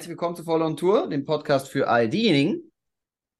herzlich willkommen zu Voll on Tour, dem Podcast für all diejenigen,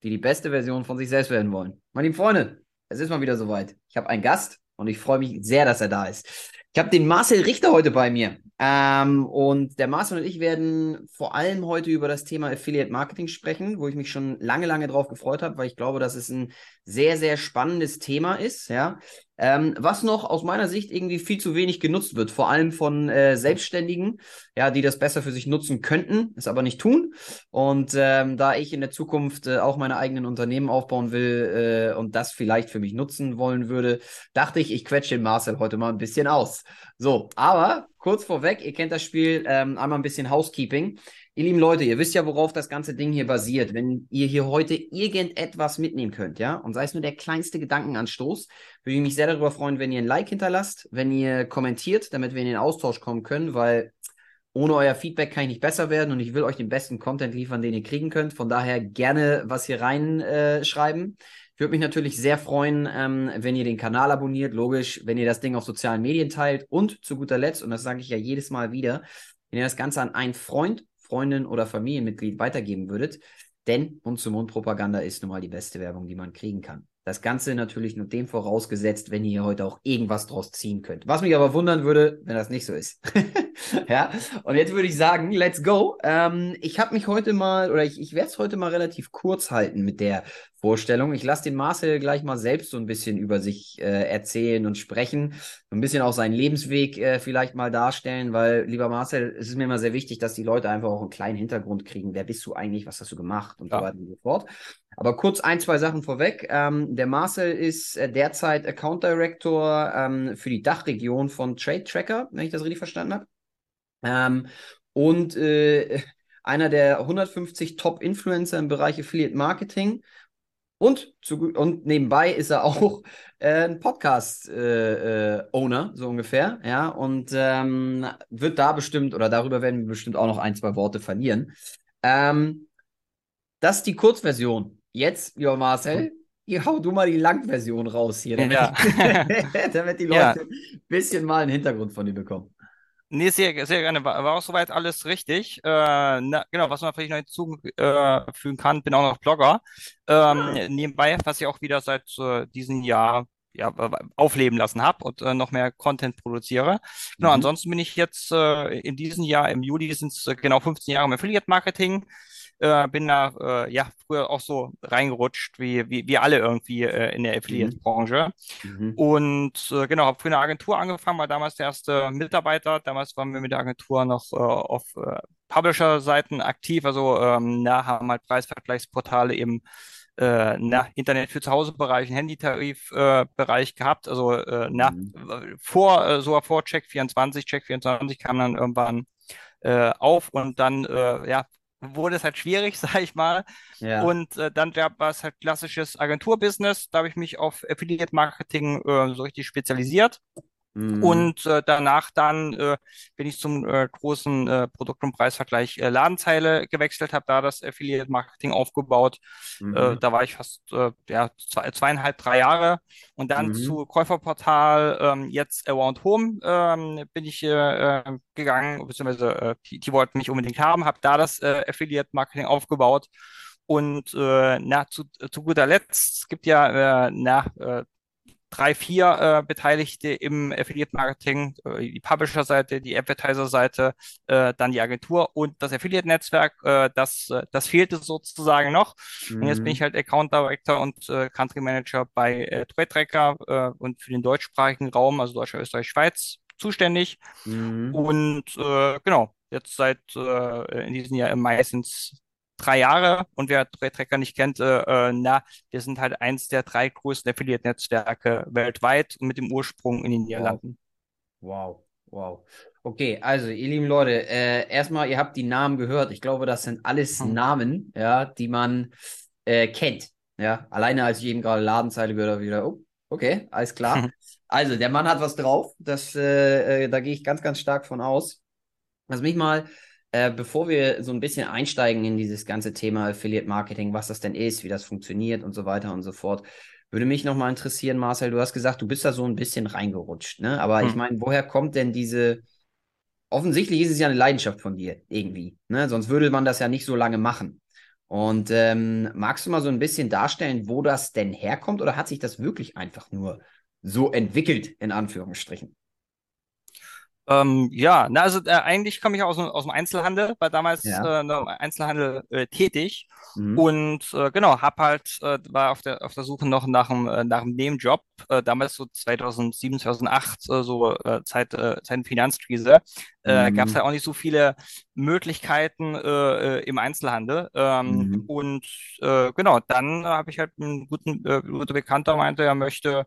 die die beste Version von sich selbst werden wollen. Meine lieben Freunde, es ist mal wieder soweit. Ich habe einen Gast und ich freue mich sehr, dass er da ist. Ich habe den Marcel Richter heute bei mir. Ähm, und der Marcel und ich werden vor allem heute über das Thema Affiliate Marketing sprechen, wo ich mich schon lange, lange drauf gefreut habe, weil ich glaube, dass es ein sehr, sehr spannendes Thema ist, ja. Ähm, was noch aus meiner Sicht irgendwie viel zu wenig genutzt wird, vor allem von äh, Selbstständigen, ja, die das besser für sich nutzen könnten, es aber nicht tun. Und ähm, da ich in der Zukunft äh, auch meine eigenen Unternehmen aufbauen will äh, und das vielleicht für mich nutzen wollen würde, dachte ich, ich quetsche den Marcel heute mal ein bisschen aus. So, aber kurz vorweg, ihr kennt das Spiel, ähm, einmal ein bisschen Housekeeping. Ihr lieben Leute, ihr wisst ja, worauf das ganze Ding hier basiert. Wenn ihr hier heute irgendetwas mitnehmen könnt, ja, und sei es nur der kleinste Gedankenanstoß, würde ich mich sehr darüber freuen, wenn ihr ein Like hinterlasst, wenn ihr kommentiert, damit wir in den Austausch kommen können, weil ohne euer Feedback kann ich nicht besser werden und ich will euch den besten Content liefern, den ihr kriegen könnt. Von daher gerne was hier reinschreiben. Äh, ich würde mich natürlich sehr freuen, ähm, wenn ihr den Kanal abonniert, logisch, wenn ihr das Ding auf sozialen Medien teilt und zu guter Letzt, und das sage ich ja jedes Mal wieder, wenn ihr das Ganze an einen Freund, Freundin oder Familienmitglied weitergeben würdet, denn Mund-zu-Mund-Propaganda ist nun mal die beste Werbung, die man kriegen kann. Das Ganze natürlich nur dem vorausgesetzt, wenn ihr heute auch irgendwas draus ziehen könnt. Was mich aber wundern würde, wenn das nicht so ist. ja, und jetzt würde ich sagen, let's go. Ähm, ich habe mich heute mal, oder ich, ich werde es heute mal relativ kurz halten mit der Vorstellung. Ich lasse den Marcel gleich mal selbst so ein bisschen über sich äh, erzählen und sprechen, so ein bisschen auch seinen Lebensweg äh, vielleicht mal darstellen, weil, lieber Marcel, es ist mir immer sehr wichtig, dass die Leute einfach auch einen kleinen Hintergrund kriegen. Wer bist du eigentlich? Was hast du gemacht? Und ja. so weiter und so fort. Aber kurz ein, zwei Sachen vorweg. Ähm, der Marcel ist äh, derzeit Account Director ähm, für die Dachregion von Trade Tracker, wenn ich das richtig verstanden habe. Ähm, und äh, einer der 150 Top-Influencer im Bereich Affiliate Marketing. Und, zu, und nebenbei ist er auch äh, ein Podcast-Owner, äh, äh so ungefähr. Ja, und ähm, wird da bestimmt, oder darüber werden wir bestimmt auch noch ein, zwei Worte verlieren. Ähm, das ist die Kurzversion. Jetzt, lieber Marcel, hau du mal die Langversion raus hier, damit, ja. damit die Leute ja. ein bisschen mal einen Hintergrund von dir bekommen. Nee, sehr, sehr gerne. War, auch soweit alles richtig. Äh, na, genau, was man vielleicht noch hinzufügen äh, kann, bin auch noch Blogger. Ähm, nebenbei, was ich auch wieder seit äh, diesem Jahr ja, aufleben lassen habe und äh, noch mehr Content produziere. Genau, mhm. ansonsten bin ich jetzt äh, in diesem Jahr, im Juli sind es äh, genau 15 Jahre im Affiliate-Marketing äh, bin da äh, ja früher auch so reingerutscht, wie, wie, wie alle irgendwie äh, in der Affiliate-Branche. Mhm. Und äh, genau, habe für eine Agentur angefangen, war damals der erste Mitarbeiter. Damals waren wir mit der Agentur noch äh, auf äh, Publisher-Seiten aktiv, also ähm, na, haben halt Preisvergleichsportale eben äh, na, Internet für Zuhause-Bereich, Handytarif-Bereich äh, gehabt. Also äh, na, mhm. vor, äh, so vor Check 24, Check 24 kam dann irgendwann auf und dann ja, wurde es halt schwierig, sag ich mal. Ja. Und äh, dann war es halt klassisches Agenturbusiness. Da habe ich mich auf Affiliate Marketing äh, so richtig spezialisiert. Mhm. Und äh, danach dann äh, bin ich zum äh, großen äh, Produkt- und Preisvergleich äh, Ladenzeile gewechselt, habe da das Affiliate Marketing aufgebaut. Mhm. Äh, da war ich fast äh, ja, zwei, zweieinhalb, drei Jahre. Und dann mhm. zu Käuferportal, ähm, jetzt Around Home, ähm, bin ich äh, äh, gegangen, beziehungsweise äh, die, die wollten mich unbedingt haben, habe da das äh, Affiliate Marketing aufgebaut. Und äh, na, zu, zu guter Letzt, es gibt ja äh, na, äh, drei, vier äh, Beteiligte im Affiliate-Marketing, äh, die Publisher-Seite, die Advertiser-Seite, äh, dann die Agentur und das Affiliate-Netzwerk. Äh, das, äh, das fehlte sozusagen noch. Mhm. Und jetzt bin mhm. ich halt Account Director und äh, Country Manager bei äh, Trade Tracker äh, und für den deutschsprachigen Raum, also Deutschland, Österreich, Schweiz, zuständig. Mhm. Und äh, genau, jetzt seit äh, in diesem Jahr im Mai sind drei Jahre und wer Tracker nicht kennt, äh, äh, na, wir sind halt eins der drei größten Affiliate-Netzwerke weltweit und mit dem Ursprung in den Niederlanden. Wow. wow, Okay, also ihr lieben Leute, äh, erstmal, ihr habt die Namen gehört. Ich glaube, das sind alles hm. Namen, ja, die man äh, kennt. Ja, alleine als ich eben gerade Ladenzeile gehört habe, wieder, oh, okay, alles klar. also, der Mann hat was drauf. Das, äh, äh, da gehe ich ganz, ganz stark von aus. Was mich mal Äh, bevor wir so ein bisschen einsteigen in dieses ganze Thema Affiliate Marketing, was das denn ist, wie das funktioniert und so weiter und so fort, würde mich nochmal interessieren, Marcel, du hast gesagt, du bist da so ein bisschen reingerutscht, ne? Aber hm. ich meine, woher kommt denn diese, offensichtlich ist es ja eine Leidenschaft von dir, irgendwie, ne? Sonst würde man das ja nicht so lange machen. Und ähm, magst du mal so ein bisschen darstellen, wo das denn herkommt oder hat sich das wirklich einfach nur so entwickelt, in Anführungsstrichen? Ähm, ja, na, also äh, eigentlich komme ich aus, aus dem Einzelhandel, war damals ja. äh, im Einzelhandel äh, tätig mhm. und äh, genau, hab halt, äh, war auf der, auf der Suche noch nach einem, äh, nach einem Nebenjob, damals so 2007, 2008, äh, so Zeit, Zeit Finanzkrise, äh, mhm. gab es halt auch nicht so viele Möglichkeiten äh, äh, im Einzelhandel. Ähm, mhm. Und äh, genau, dann habe ich halt einen guten äh, guter Bekannter meinte, er möchte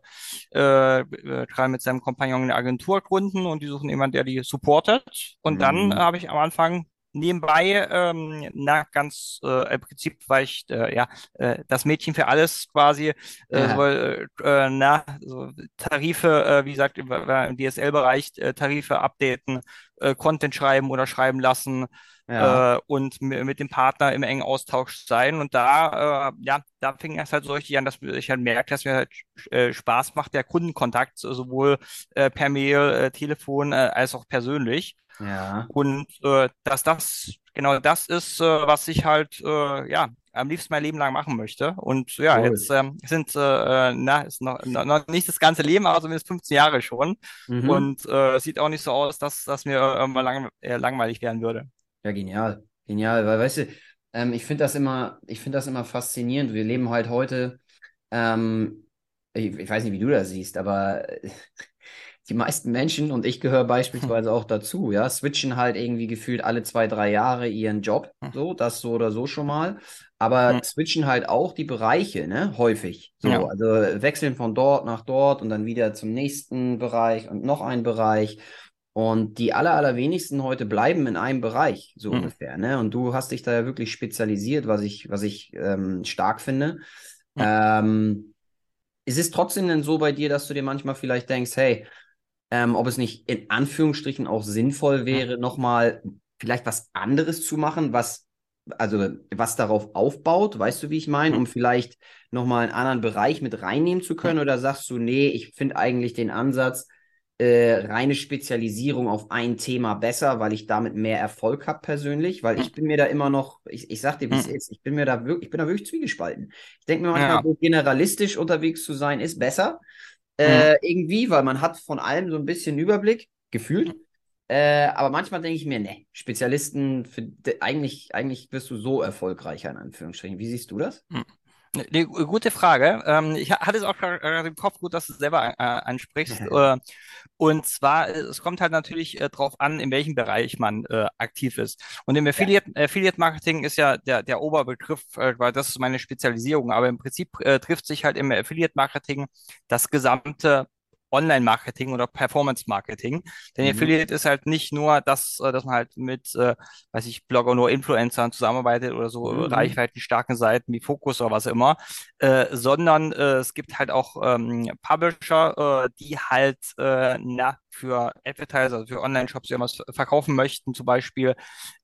äh, äh, mit seinem Kompagnon eine Agentur gründen und die suchen jemanden, der die supportet. Und mhm. dann habe ich am Anfang nebenbei, ähm, na, ganz äh, im Prinzip war ich äh, ja äh, das Mädchen für alles quasi, äh, ja. so, äh, äh, na, so Tarife, äh, wie gesagt, im, im DSL-Bereich äh, Tarife updaten, äh, Content schreiben oder schreiben lassen ja. äh, und mit dem Partner im engen Austausch sein. Und da, äh, ja, da fing es halt so richtig an, dass ich halt merke, dass mir halt äh, Spaß macht, der Kundenkontakt, sowohl äh, per Mail, äh, Telefon äh, als auch persönlich. Ja. Und äh, dass das genau das ist, äh, was ich halt äh, ja am liebsten mein Leben lang machen möchte. Und ja, cool. jetzt ähm, sind äh, na ist noch, noch nicht das ganze Leben, aber zumindest 15 Jahre schon. Mhm. Und äh, sieht auch nicht so aus, dass dass mir irgendwann lang, äh, langweilig werden würde. Ja, genial, genial, weil weißt du, ähm, ich finde das immer, ich finde das immer faszinierend. Wir leben halt heute. Ähm, ich, ich weiß nicht, wie du das siehst, aber die meisten Menschen, und ich gehöre beispielsweise auch dazu, ja, switchen halt irgendwie gefühlt alle zwei, drei Jahre ihren Job, hm. so, das so oder so schon mal, aber switchen halt auch die Bereiche, ne, häufig, so, ja. also wechseln von dort nach dort und dann wieder zum nächsten Bereich und noch ein Bereich und die aller, allerwenigsten heute bleiben in einem Bereich, so mhm. ungefähr, ne, und du hast dich da ja wirklich spezialisiert, was ich, was ich ähm, stark finde, mhm. ähm, ist es trotzdem denn so bei dir, dass du dir manchmal vielleicht denkst, hey, ähm, ob es nicht in Anführungsstrichen auch sinnvoll wäre, nochmal vielleicht was anderes zu machen, was also was darauf aufbaut, weißt du, wie ich meine, um vielleicht nochmal einen anderen Bereich mit reinnehmen zu können? Oder sagst du, nee, ich finde eigentlich den Ansatz, äh, reine Spezialisierung auf ein Thema besser, weil ich damit mehr Erfolg habe persönlich, weil ich bin mir da immer noch, ich, ich sag dir, wie es ist, ich bin mir da wirklich, ich bin da wirklich zwiegespalten. Ich denke mir manchmal, ja. generalistisch unterwegs zu sein, ist besser. Äh, mhm. irgendwie, weil man hat von allem so ein bisschen Überblick, gefühlt. Äh, aber manchmal denke ich mir, ne, Spezialisten, für, eigentlich, eigentlich wirst du so erfolgreicher, in Anführungsstrichen. Wie siehst du das? Mhm. Ne, gute Frage. Ähm, ich hatte es auch gerade im Kopf, gut, dass du es selber äh, ansprichst. und zwar, äh, es kommt halt natürlich äh, darauf an, in welchem Bereich man äh, aktiv ist. Und im Affiliate, ja. Affiliate Marketing ist ja der, der Oberbegriff, äh, weil das ist meine Spezialisierung. Aber im Prinzip äh, trifft sich halt im Affiliate Marketing das gesamte Online-Marketing oder Performance-Marketing. Denn mhm. Affiliate ist halt nicht nur das, äh, dass man halt mit, äh, weiß ich, Blogger nur Influencern zusammenarbeitet oder so mhm. reichweitenstarken Seiten wie Focus oder was immer, äh, sondern äh, es gibt halt auch ähm, Publisher, äh, die halt äh, na, für Advertiser, also für Online-Shops, die irgendwas verkaufen möchten, zum Beispiel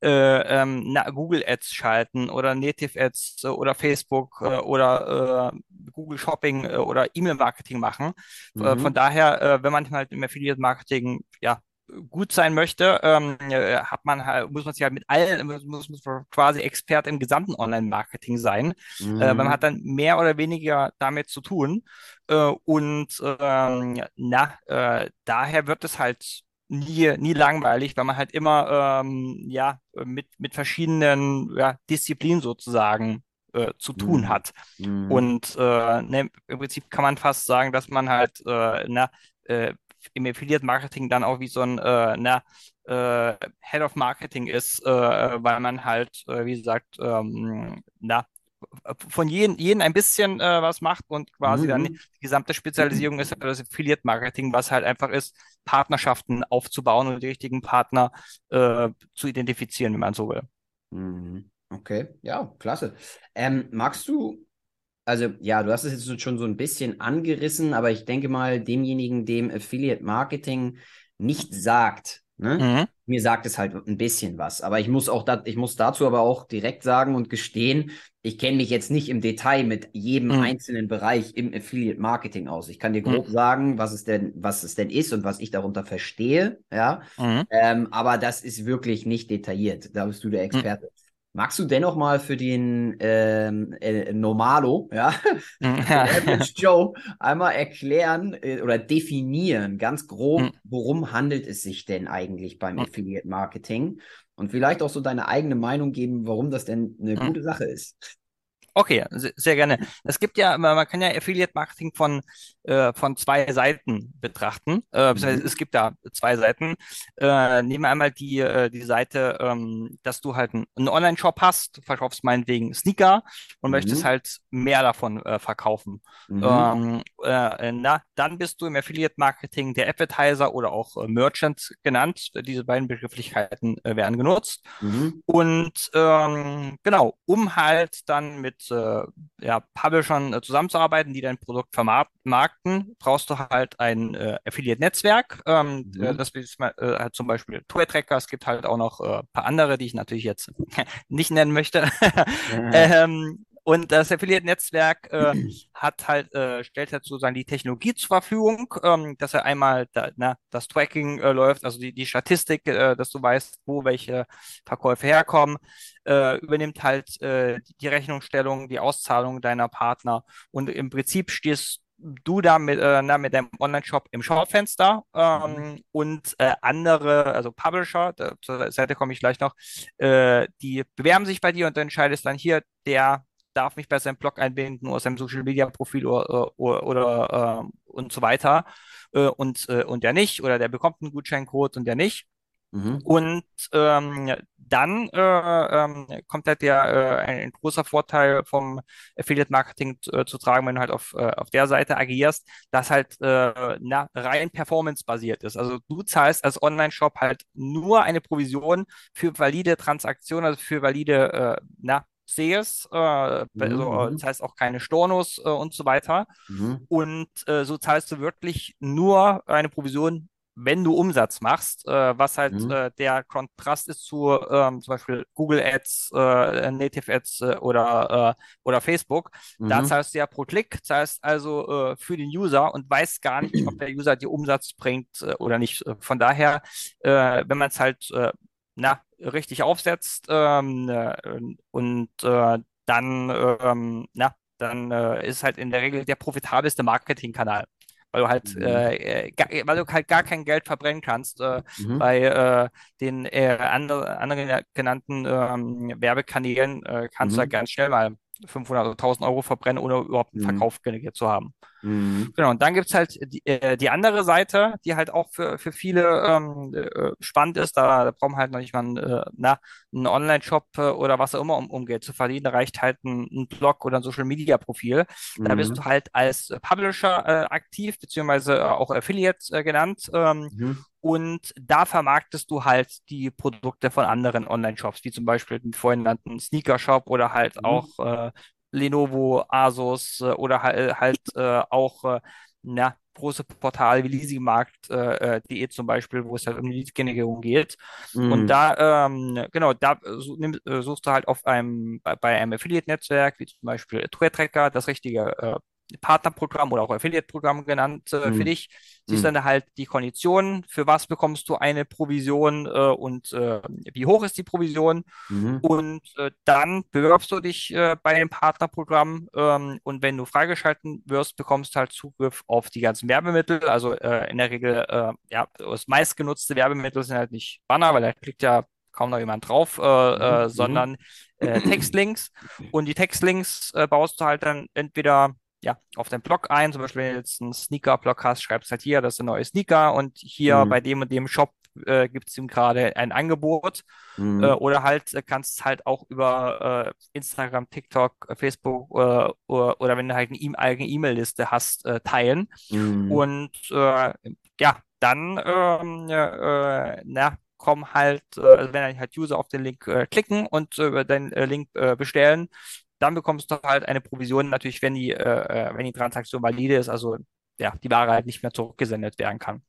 äh, ähm, na, Google Ads schalten oder Native Ads äh, oder Facebook äh, oder äh, Google Shopping äh, oder E-Mail-Marketing machen. Äh, mhm. von daher, wenn man halt im Affiliate-Marketing ja gut sein möchte, ähm, äh, hat man halt, muss man sich halt mit allen, muss, muss quasi Expert im gesamten Online-Marketing sein. Mhm. Äh, man hat dann mehr oder weniger damit zu tun. Äh, und ähm, na, äh, daher wird es halt nie, nie langweilig, weil man halt immer ähm, ja, mit, mit verschiedenen ja, Disziplinen sozusagen äh, zu tun mhm. hat. Mhm. Und äh, ne, im Prinzip kann man fast sagen, dass man halt äh, na, äh, im Affiliate Marketing dann auch wie so ein äh, na, äh, Head of Marketing ist, äh, weil man halt, äh, wie gesagt, ähm, na, von jedem, jedem ein bisschen äh, was macht und quasi mhm. dann die gesamte Spezialisierung ist halt das Affiliate Marketing, was halt einfach ist, Partnerschaften aufzubauen und die richtigen Partner äh, zu identifizieren, wenn man so will. Mhm. Okay, ja, klasse. Ähm, magst du also ja, du hast es jetzt schon so ein bisschen angerissen, aber ich denke mal, demjenigen, dem Affiliate Marketing nicht sagt, Ne? Mhm. Mir sagt es halt ein bisschen was. Aber ich muss auch da, ich muss dazu aber auch direkt sagen und gestehen, ich kenne mich jetzt nicht im Detail mit jedem Mhm. einzelnen Bereich im Affiliate Marketing aus. Ich kann dir grob Mhm. sagen, was es denn, was es denn ist und was ich darunter verstehe. Ja, Mhm. ähm, aber das ist wirklich nicht detailliert. Da bist du der Experte. Magst du dennoch mal für den ähm, äh, Normalo, ja, Average Joe, einmal erklären äh, oder definieren, ganz grob, Mhm. worum handelt es sich denn eigentlich beim Mhm. Affiliate Marketing? Und vielleicht auch so deine eigene Meinung geben, warum das denn eine Mhm. gute Sache ist. Okay, se- sehr gerne. Es gibt ja, man kann ja Affiliate Marketing von, äh, von zwei Seiten betrachten. Äh, Mhm. es gibt da zwei Seiten. Äh, nehmen wir einmal die, äh, die Seite, ähm, dass du halt einen, Online-Shop hast, verkaufst meinetwegen Sneaker und möchtest Mhm. halt mehr davon äh, verkaufen. Mhm. Ähm, äh, na, dann bist du im Affiliate Marketing der Advertiser oder auch Merchant genannt. Diese beiden Begrifflichkeiten werden genutzt. Mhm. Und ähm, genau, um halt dann mit äh, ja, Publishern äh, zusammenzuarbeiten, die dein Produkt vermarkten, brauchst du halt ein äh, Affiliate-Netzwerk. Ähm, Mhm. äh, das ist äh, halt zum Beispiel Tour-Tracker. Es gibt halt auch noch äh, paar andere, die ich natürlich jetzt nicht nennen möchte. ähm, und das Affiliate-Netzwerk äh, hat halt, äh, stellt halt sozusagen die Technologie zur Verfügung, ähm, dass er einmal da, na, das Tracking äh, läuft, also die, die Statistik, dass du weißt, wo welche Verkäufe herkommen, äh, übernimmt halt äh, die Rechnungsstellung, die Auszahlung deiner Partner und im Prinzip stehst du da mit, äh, na, mit deinem Online-Shop im Schaufenster ähm, und äh, andere, also Publisher, da, zur Seite komme ich gleich noch, äh, die bewerben sich bei dir und du entscheidest dann hier, der darf mich bei seinem Blog einbinden oder seinem Social Media Profil oder, oder, oder äh, und so weiter äh, und, äh, und der nicht oder der bekommt einen Gutscheincode und der nicht. Mhm. Und ähm, dann äh, ähm, kommt halt der äh, ein, großer Vorteil vom Affiliate Marketing äh, zu tragen, wenn du halt auf, äh, auf der Seite agierst, dass halt äh, na, rein performance-basiert ist. Also du zahlst als Online-Shop halt nur eine Provision für valide Transaktionen, also für valide äh, na, Sales, äh, also, Mhm. das heißt auch keine Stornos äh, und so weiter. Mhm. Und äh, so zahlst du wirklich nur eine Provision, wenn du Umsatz machst, äh, was halt Mhm. äh, der Kontrast ist zu ähm, zum Beispiel Google Ads, äh, Native Ads äh, oder, äh, oder Facebook. Da Mhm. zahlst du ja pro Klick, zahlst also äh, für den User und weißt gar nicht, ob der User dir Umsatz bringt äh, oder nicht. Äh, Von daher, äh, wenn man es halt äh, na, richtig aufsetzt ähm, äh, und äh, dann, ähm, na, dann äh, ist halt in der Regel der profitabelste Marketingkanal. Weil du halt, Mhm. äh, äh, gar, weil du halt gar kein Geld verbrennen kannst. Äh, Mhm. bei äh, den äh, andere, anderen genannten ähm, Werbekanälen äh, kannst du halt Mhm. ganz schnell mal 500 oder 1000 Euro verbrennen, ohne überhaupt einen Mhm. Verkauf generiert zu haben. Mhm. Genau, und dann gibt's halt die, äh, die andere Seite, die halt auch für, für viele ähm, äh, spannend ist. Da, da braucht man halt noch nicht mal einen, äh, na, einen Online-Shop äh, oder was auch immer, um, um Geld zu verdienen. Da reicht halt ein, ein Blog oder ein Social-Media-Profil. Da bist Mhm. du halt als Publisher äh, aktiv, beziehungsweise äh, auch Affiliate äh, genannt. Ähm, Mhm. und da vermarktest du halt die Produkte von anderen Online-Shops, wie zum Beispiel den vorhin genannten Sneaker-Shop oder halt Mhm. auch äh, Lenovo, Asus äh, oder halt, halt äh, auch äh, na, große Portale wie leasingmarkt.de äh, äh, zum Beispiel, wo es halt um die Lead-Generierung geht. Und Mhm. da, ähm, genau, da äh, äh, suchst du halt auf einem, bei, einem Affiliate-Netzwerk, wie zum Beispiel Tourtracker, das richtige äh, Partnerprogramm oder auch Affiliate-Programm genannt äh, für Mhm. dich. Siehst Mhm. dann halt die Konditionen, für was bekommst du eine Provision äh, und äh, wie hoch ist die Provision. Mhm. Und äh, dann bewirbst du dich äh, bei dem Partnerprogramm ähm, und wenn du freigeschalten wirst, bekommst du halt Zugriff auf die ganzen Werbemittel. Also äh, in der Regel, ja, das meistgenutzte Werbemittel sind halt nicht Banner, weil da klickt ja kaum noch jemand drauf, äh, Mhm. sondern Textlinks. Und die Textlinks baust du halt dann entweder ja, auf deinen Blog ein. Zum Beispiel, wenn du jetzt einen Sneaker-Blog hast, schreibst halt hier, das ist ein neuer Sneaker und hier bei Mhm. dem und dem Shop äh, gibt es ihm gerade ein Angebot. Äh, Mhm. oder halt äh, kannst halt auch über äh, Instagram, TikTok, äh, Facebook äh, oder, oder wenn du halt eine E- eigene E-Mail-Liste hast, äh, teilen. Mhm. Und äh, ja, dann ähm, äh, na, kommen halt, äh, also wenn halt User auf den Link äh, klicken und äh, über den äh, Link äh, bestellen, dann bekommst du halt eine Provision, natürlich, wenn die, äh, äh, wenn die Transaktion valide ist, also ja, die Ware halt nicht mehr zurückgesendet werden kann.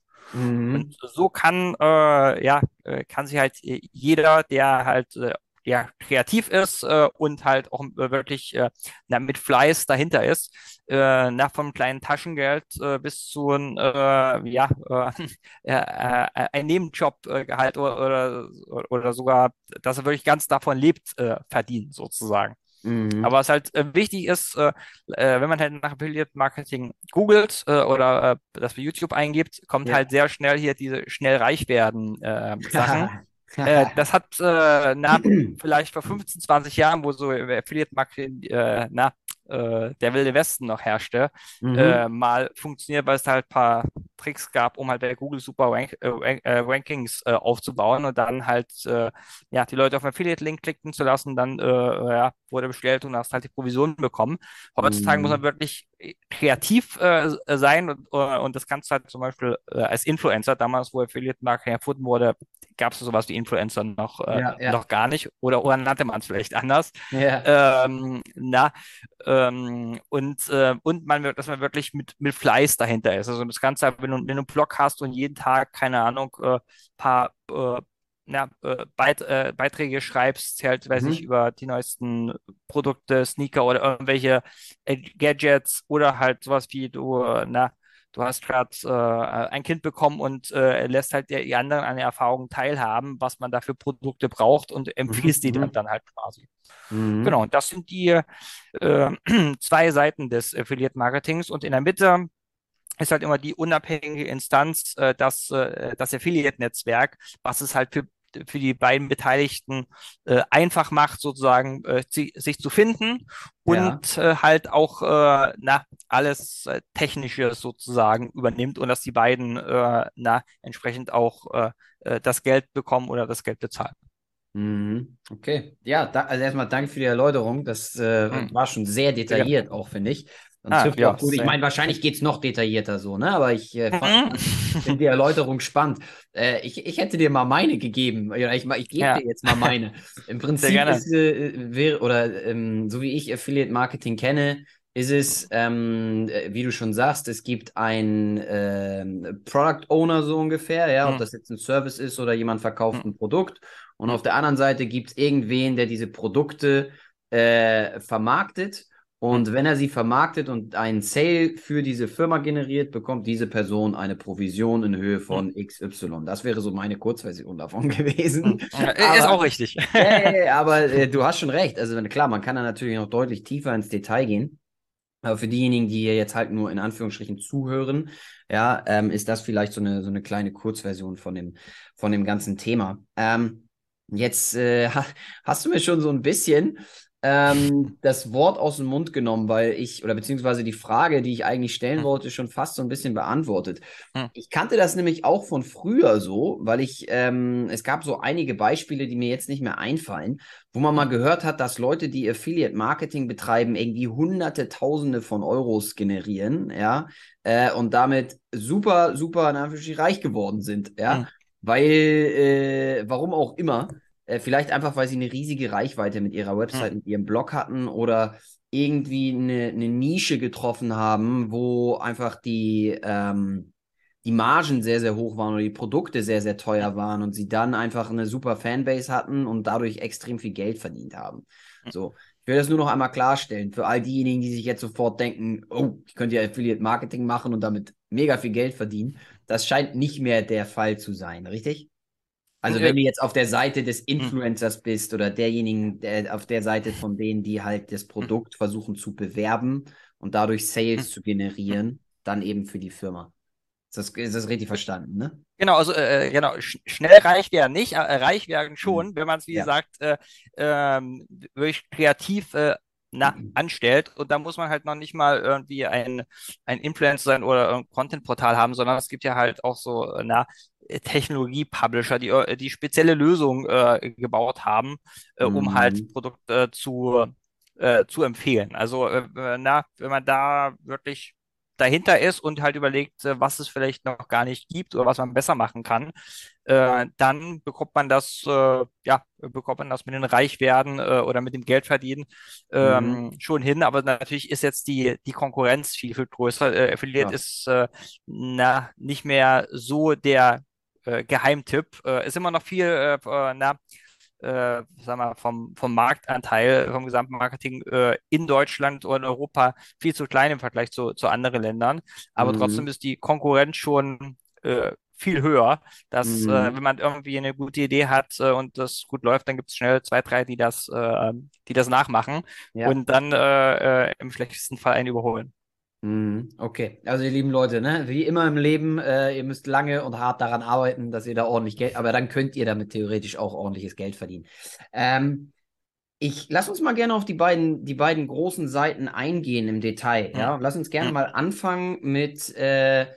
Und Mhm. so kann, äh, ja, äh, kann sich halt äh, jeder, der halt äh, ja, kreativ ist äh, und halt auch wirklich äh, na, mit Fleiß dahinter ist, äh, nach vom kleinen Taschengeld äh, bis zu ein, äh, ja, äh, äh, äh, ein Nebenjob-Gehalt oder, oder, oder sogar, dass er wirklich ganz davon lebt, äh, verdienen sozusagen. Mhm. Aber was halt äh, wichtig ist, äh, äh, wenn man halt nach Affiliate Marketing googelt äh, oder äh, das bei YouTube eingibt, kommt Ja. halt sehr schnell hier diese schnell reich werden äh, Sachen. Das hat na, vielleicht vor 15, 20 Jahren, wo so Affiliate Marketing na, äh, der wilde Westen noch herrschte, Mhm. äh, mal funktioniert, weil es da halt ein paar Tricks gab, um halt bei Google super Rank äh, äh, Rankings äh, aufzubauen und dann halt äh, ja, die Leute auf Affiliate-Link klicken zu lassen, dann ja, wurde bestellt und hast halt die Provision bekommen. Heutzutage muss man Mhm. wirklich kreativ äh, sein und, äh, und das kannst du halt zum Beispiel äh, als Influencer, damals, wo Affiliate-Marketing erfunden wurde, gab es sowas wie Influencer noch, äh, Ja, ja, noch gar nicht oder, oder nannte man es vielleicht anders. ja. Ähm, na, ähm, und, äh, und man, wird- dass man wirklich mit, mit Fleiß dahinter ist. Also das Ganze, wenn du, wenn du einen Blog hast und jeden Tag, keine Ahnung, äh, paar ja, äh, Beit, äh, Beiträge schreibst, halt, weiß ich, Mhm. über die neuesten Produkte, Sneaker oder irgendwelche äh, Gadgets oder halt sowas wie du, na, du hast gerade äh, ein Kind bekommen und äh, lässt halt die, anderen an den Erfahrungen teilhaben, was man da für Produkte braucht und Mhm. empfiehlst die dann, Mhm. dann halt quasi. Genau, Mhm. und das sind die äh, zwei Seiten des Affiliate Marketings und in der Mitte ist halt immer die unabhängige Instanz, äh, das, äh, das Affiliate-Netzwerk, was es halt für, für die beiden Beteiligten äh, einfach macht, sozusagen äh, sich zu finden Ja. und äh, halt auch äh, na, alles äh, Technische sozusagen übernimmt und dass die beiden äh, na, entsprechend auch äh, äh, das Geld bekommen oder das Geld bezahlen. Mhm. Okay. Ja, da, also erstmal danke für die Erläuterung. Das äh, Hm. war schon sehr detailliert, auch finde ich. Und Ah, trifft ja, auch gut. Ich meine, wahrscheinlich geht es noch detaillierter so, ne? Aber ich äh, fand Mhm. die Erläuterung spannend. Äh, ich, ich hätte dir mal meine gegeben. Ich, ich gebe Ja, dir jetzt mal meine. Im Prinzip ist äh, wäre, oder ähm, so wie ich Affiliate Marketing kenne, ist es, ähm, äh, wie du schon sagst, es gibt einen ähm, Product Owner so ungefähr, ja, ob Hm, das jetzt ein Service ist oder jemand verkauft ein Produkt. Und auf der anderen Seite gibt es irgendwen, der diese Produkte äh, vermarktet. Hm, Und wenn er sie vermarktet und einen Sale für diese Firma generiert, bekommt diese Person eine Provision in Höhe hm, von XY. Das wäre so meine Kurzversion davon hm. gewesen. Ja, Ist auch Aber, richtig. ja, aber äh, du hast schon recht. Also klar, man kann da natürlich noch deutlich tiefer ins Detail gehen. Aber für diejenigen, die hier jetzt halt nur in Anführungsstrichen zuhören, ja, ähm, ist das vielleicht so eine, so eine kleine Kurzversion von dem, von dem ganzen Thema. Ähm, jetzt äh, ha, hast du mir schon so ein bisschen ähm, das Wort aus dem Mund genommen, weil ich, oder beziehungsweise die Frage, die ich eigentlich stellen Hm, wollte, schon fast so ein bisschen beantwortet. hm, Ich kannte das nämlich auch von früher so, weil ich, ähm, es gab so einige Beispiele, die mir jetzt nicht mehr einfallen, wo man mal hm, gehört hat, dass Leute, die Affiliate Marketing betreiben, irgendwie hunderte, tausende von Euros generieren, ja, äh, und damit super, super, in Anführungsstrichen, reich geworden sind, ja, weil, äh, warum auch immer, äh, vielleicht einfach, weil sie eine riesige Reichweite mit ihrer hm, Website, mit ihrem Blog hatten oder irgendwie eine, eine Nische getroffen haben, wo einfach die, ähm, die Margen sehr, sehr hoch waren oder die Produkte sehr, sehr hm, teuer waren und sie dann einfach eine super Fanbase hatten und dadurch extrem viel Geld verdient haben. hm. So, ich will das nur noch einmal klarstellen für all diejenigen, die sich jetzt sofort denken, oh, ich könnte ja Affiliate Marketing machen und damit mega viel Geld verdienen. Das scheint nicht mehr der Fall zu sein, richtig? Also Äh, wenn du jetzt auf der Seite des hm, Influencers bist oder derjenigen, der, auf der Seite von denen, die halt das hm, Produkt versuchen zu bewerben und dadurch Sales zu hm. generieren, dann eben für die Firma. Ist das, ist das richtig verstanden, ne? Genau, also äh, genau, sch schnell reich wäre nicht, äh, reich Mhm. schon, wenn man es, wie Ja. gesagt, äh, ähm, wirklich kreativ äh, na, anstellt. Und da muss man halt noch nicht mal irgendwie ein, ein Influencer sein oder ein Content-Portal haben, sondern es gibt ja halt auch so, äh, na, Technologie-Publisher, die, äh, die spezielle Lösungen äh, gebaut haben, äh, um halt Mhm. Produkte zu, äh, zu empfehlen. Also, äh, na, wenn man da wirklich dahinter ist und halt überlegt, äh, was es vielleicht noch gar nicht gibt oder was man besser machen kann, äh, dann bekommt man das, äh, ja, bekommt man das mit dem Reichwerden äh, oder mit dem Geldverdienen Mhm. ähm, schon hin. Aber natürlich ist jetzt die, die Konkurrenz viel, viel größer. Äh, Affiliate Ja. ist äh, na, nicht mehr so der äh, Geheimtipp. Äh, ist immer noch viel, äh, äh, na, äh, sag mal, vom, vom Marktanteil, vom gesamten Marketing äh, in Deutschland oder in Europa viel zu klein im Vergleich zu, zu anderen Ländern. Aber trotzdem Mhm. ist die Konkurrenz schon äh, viel höher, dass äh, Mhm. wenn man irgendwie eine gute Idee hat äh, und das gut läuft, dann gibt es schnell zwei, drei, die das, äh, die das nachmachen Ja. und dann äh, äh, im schlechtesten Fall einen überholen. Mhm. Okay. Also, ihr lieben Leute, ne? Wie immer im Leben, äh, ihr müsst lange und hart daran arbeiten, dass ihr da ordentlich Geld, aber dann könnt ihr damit theoretisch auch ordentliches Geld verdienen. Ähm, Ich lass uns mal gerne auf die beiden, die beiden großen Seiten eingehen im Detail. Ja, lass uns gerne hm, mal anfangen mit äh,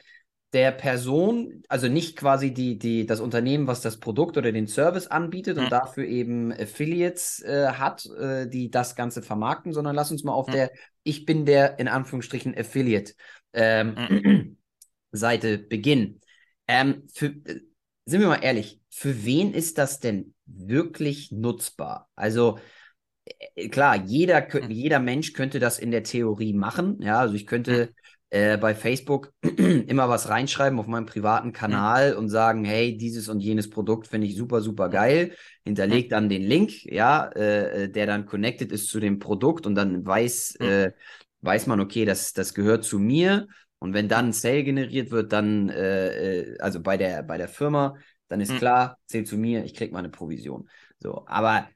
der Person, also nicht quasi die, die, das Unternehmen, was das Produkt oder den Service anbietet und dafür eben Affiliates äh, hat, äh, die das Ganze vermarkten, sondern lass uns mal auf der Ich bin der in Anführungsstrichen Affiliate hm, ähm, Seite beginnen. Ähm, für, äh, sind wir mal ehrlich, für wen ist das denn wirklich nutzbar? Also äh, klar, jeder, kö- hm, jeder Mensch könnte das in der Theorie machen. Ja, also ich könnte äh, bei Facebook immer was reinschreiben auf meinem privaten hm, Kanal und sagen, hey, dieses und jenes Produkt finde ich super, super hm, geil. hm, Hinterleg dann den Link, ja, äh, äh, der dann connected ist zu dem Produkt und dann weiß, hm, äh, weiß man, okay, das, das gehört zu mir. Und wenn hm, dann ein Sale generiert wird, dann, äh, äh, also bei der, bei der Firma, dann ist hm, klar, zählt zu mir, ich krieg mal eine Provision. So, aber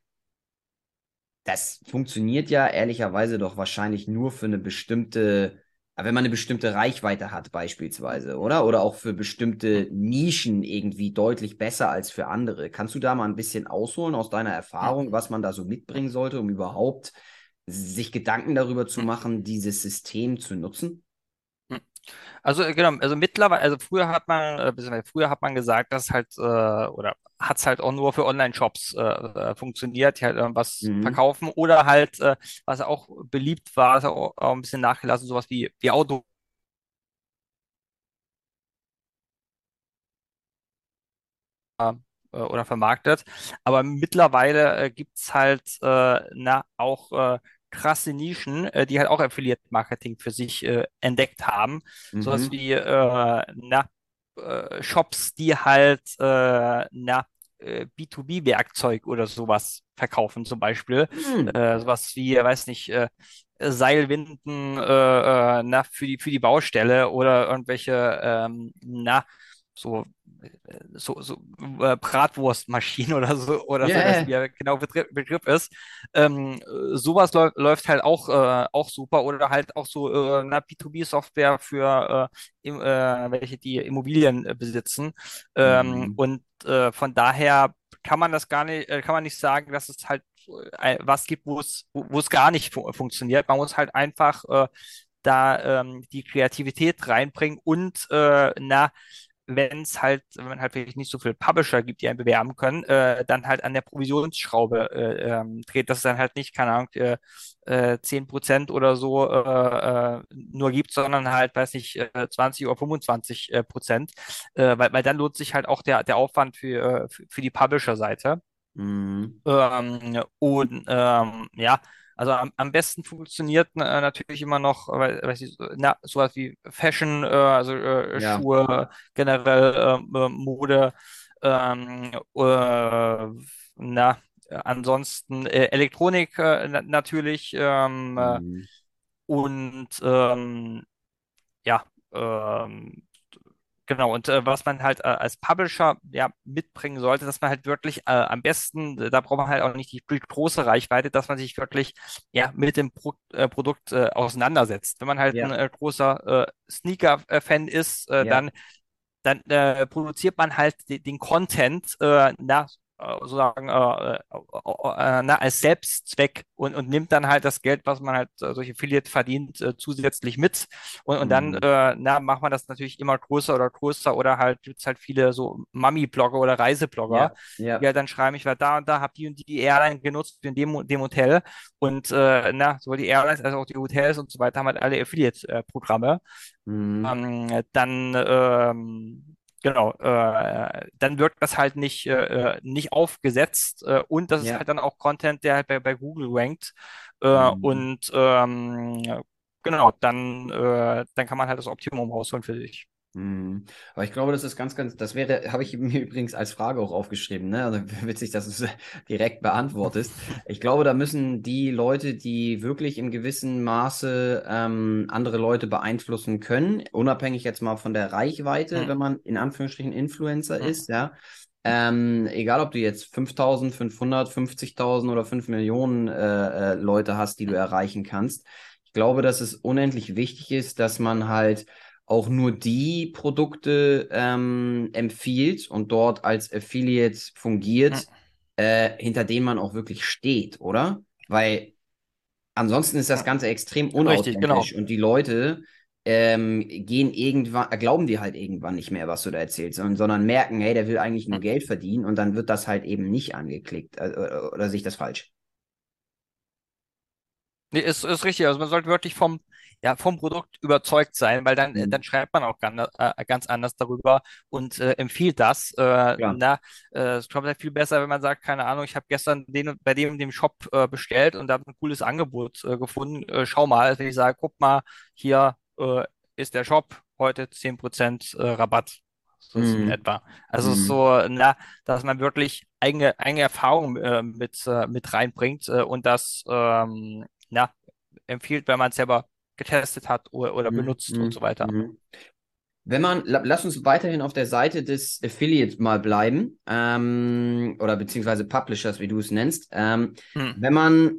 das funktioniert ja ehrlicherweise doch wahrscheinlich nur für eine bestimmte, wenn man eine bestimmte Reichweite hat, beispielsweise, oder? Oder auch für bestimmte Nischen irgendwie deutlich besser als für andere. Kannst du da mal ein bisschen ausholen aus deiner Erfahrung, was man da so mitbringen sollte, um überhaupt sich Gedanken darüber zu machen, dieses System zu nutzen? Also äh, genau, also mittlerweile, also früher hat man, äh, früher hat man gesagt, dass halt, äh, oder hat es halt auch nur für Online-Shops äh, äh, funktioniert, die halt irgendwas Mhm. verkaufen oder halt, äh, was auch beliebt war, ist auch, auch ein bisschen nachgelassen, sowas wie, wie Auto oder vermarktet. Aber mittlerweile äh, gibt es halt na, auch krasse Nischen, äh, die halt auch Affiliate-Marketing für sich äh, entdeckt haben. Sowas Mhm. wie äh, na, äh, Shops, die halt äh, na, äh, B2B-Werkzeug oder sowas verkaufen, zum Beispiel. Mhm. Äh, sowas wie, weiß nicht, äh, Seilwinden äh, äh, na, für die, für die Baustelle oder irgendwelche ähm, na, so so, so äh, Bratwurstmaschinen oder so, oder so, Yeah. wie der genau Begriff, ist. Ähm, äh, sowas läu läuft halt auch, äh, auch super oder halt auch so äh, eine B2B-Software für äh, im, äh, welche die Immobilien äh, besitzen. Ähm, Mhm. und äh, von daher kann man das gar nicht, äh, kann man nicht sagen, dass es halt äh, was gibt, wo es, wo wo es gar nicht fu funktioniert. Man muss halt einfach äh, da ähm, die Kreativität reinbringen und äh, na, wenn es halt, wenn man halt wirklich nicht so viele Publisher gibt, die einen bewerben können, äh, dann halt an der Provisionsschraube äh, ähm, dreht, dass es dann halt nicht, keine Ahnung, äh, äh, 10% oder so äh, äh, nur gibt, sondern halt, weiß nicht, äh, 20 oder 25 äh, Prozent, äh, weil, weil dann lohnt sich halt auch der, der Aufwand für, äh, für, für die Publisher-Seite. Mhm. Ähm, und ähm, ja, also am, am besten funktioniert äh, natürlich immer noch, weil, weiß ich, na, sowas wie Fashion, äh, also äh, Ja. Schuhe, generell ähm, äh, Mode, ähm, äh, na, ansonsten äh, Elektronik äh, na, natürlich ähm, äh, Mhm. und ähm, ja, ähm, Genau, und äh, was man halt äh, als Publisher ja mitbringen sollte, dass man halt wirklich äh, am besten, äh, da braucht man halt auch nicht die große Reichweite, dass man sich wirklich ja mit dem Pro äh, Produkt äh, auseinandersetzt. Wenn man halt ein Ja. äh, großer äh, Sneaker-Fan ist, äh, Ja. dann dann äh, produziert man halt de den Content äh, na, äh, sozusagen äh, äh, äh, na, als Selbstzweck und, und nimmt dann halt das Geld, was man halt äh, durch Affiliate verdient, äh, zusätzlich mit. Und, und dann Mhm. äh, na, macht man das natürlich immer größer oder größer oder halt gibt es halt viele so Mami-Blogger oder Reiseblogger, Ja, die ja. halt dann schreiben, ich war da und da, habe die und die Airline genutzt in dem, dem Hotel. Und äh, na, sowohl die Airlines als auch die Hotels und so weiter haben halt alle Affiliate-Programme. Mhm. Ähm, dann ähm, Genau, äh, dann wirkt das halt nicht, äh, äh, nicht aufgesetzt äh, und das ist Ja. halt dann auch Content, der halt bei, bei Google rankt äh, Mhm. und ähm, genau, dann, äh, dann kann man halt das Optimum rausholen für sich. Mhm. Aber ich glaube, das ist ganz, ganz, das wäre, habe ich mir übrigens als Frage auch aufgeschrieben, ne? Also witzig, dass du es direkt beantwortest. Ich glaube, da müssen die Leute, die wirklich im gewissen Maße ähm, andere Leute beeinflussen können, unabhängig jetzt mal von der Reichweite, Hm, wenn man in Anführungsstrichen Influencer hm, ist, ja. Ähm, egal, ob du jetzt 5000, 500, 50.000 oder 5 Millionen äh, äh, Leute hast, die du hm, erreichen kannst. Ich glaube, dass es unendlich wichtig ist, dass man halt auch nur die Produkte ähm, empfiehlt und dort als Affiliate fungiert, äh, hinter denen man auch wirklich steht, oder? Weil ansonsten ist das. Ganze extrem Richtig, genau. unauthentisch und die Leute ähm, gehen irgendwann, äh, glauben dir halt irgendwann nicht mehr, was du da erzählst, sondern, sondern merken, hey, der will eigentlich nur Geld verdienen und dann wird das halt eben nicht angeklickt. Äh, oder, oder sehe ich das falsch? Nee, ist, ist richtig. Also man sollte wirklich vom, ja, vom Produkt überzeugt sein, weil dann, äh, dann Mhm. schreibt man auch ganz, äh, ganz anders darüber und äh, empfiehlt das. Äh, Klar. na, äh, es kommt halt viel besser, wenn man sagt, keine Ahnung, ich habe gestern den, bei dem dem Shop äh, bestellt und da habe ein cooles Angebot äh, gefunden. Schau mal, wenn ich sage, guck mal, hier ist der Shop, heute 10% äh, Rabatt. So Mhm. etwa. Also Mhm. so, na, dass man wirklich eigene, eigene Erfahrung äh, mit, äh, mit reinbringt äh, und das ähm, na, empfiehlt, wenn man es selber getestet hat oder, oder Mhm. benutzt und Mhm. so weiter. Mhm. Wenn man, la- lass uns weiterhin auf der Seite des Affiliate mal bleiben, ähm, oder beziehungsweise Publishers, wie du es nennst. Ähm, Hm, wenn man,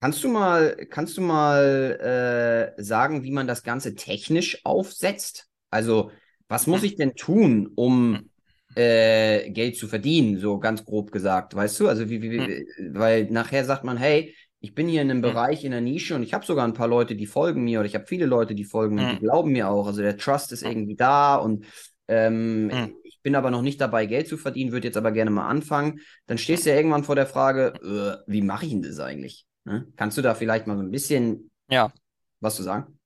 kannst du mal, kannst du mal äh, sagen, wie man das Ganze technisch aufsetzt? Also, was muss hm, ich denn tun, hm, um äh, Geld zu verdienen, so ganz grob gesagt, weißt du? Also, wie, wie, hm, wie, weil nachher sagt man, hey, ich bin hier in einem hm, Bereich, in der Nische und ich habe sogar ein paar Leute, die folgen mir oder ich habe viele Leute, die folgen mir und die glauben mir auch. Also der Trust ist irgendwie da und ähm, hm, ich bin aber noch nicht dabei, Geld zu verdienen, würde jetzt aber gerne mal anfangen. Dann stehst du ja irgendwann vor der Frage, äh, wie mache ich denn das eigentlich? Ne? Kannst du da vielleicht mal so ein bisschen Ja, was zu sagen?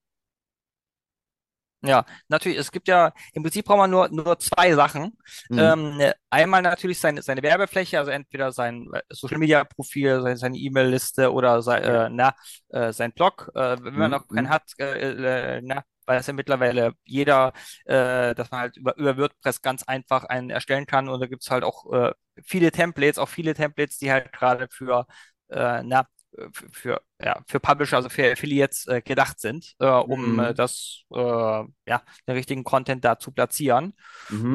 Ja, natürlich, es gibt ja, im Prinzip braucht man nur, nur zwei Sachen. Mhm. Ähm, ne, einmal natürlich seine, seine Werbefläche, also entweder sein äh, Social Media Profil, seine, seine E-Mail-Liste oder sein, äh, na, äh, sein Blog. Äh, wenn man Mhm. noch keinen Mhm. hat, äh, äh, na, weil es ja mittlerweile jeder, äh, dass man halt über, über WordPress ganz einfach einen erstellen kann und da gibt's halt auch äh, viele Templates, auch viele Templates, die halt gerade für, äh, na, für, ja, für Publisher, also für Affiliates äh, gedacht sind, äh, um äh, Mhm. das, äh, ja, den richtigen Content da zu platzieren.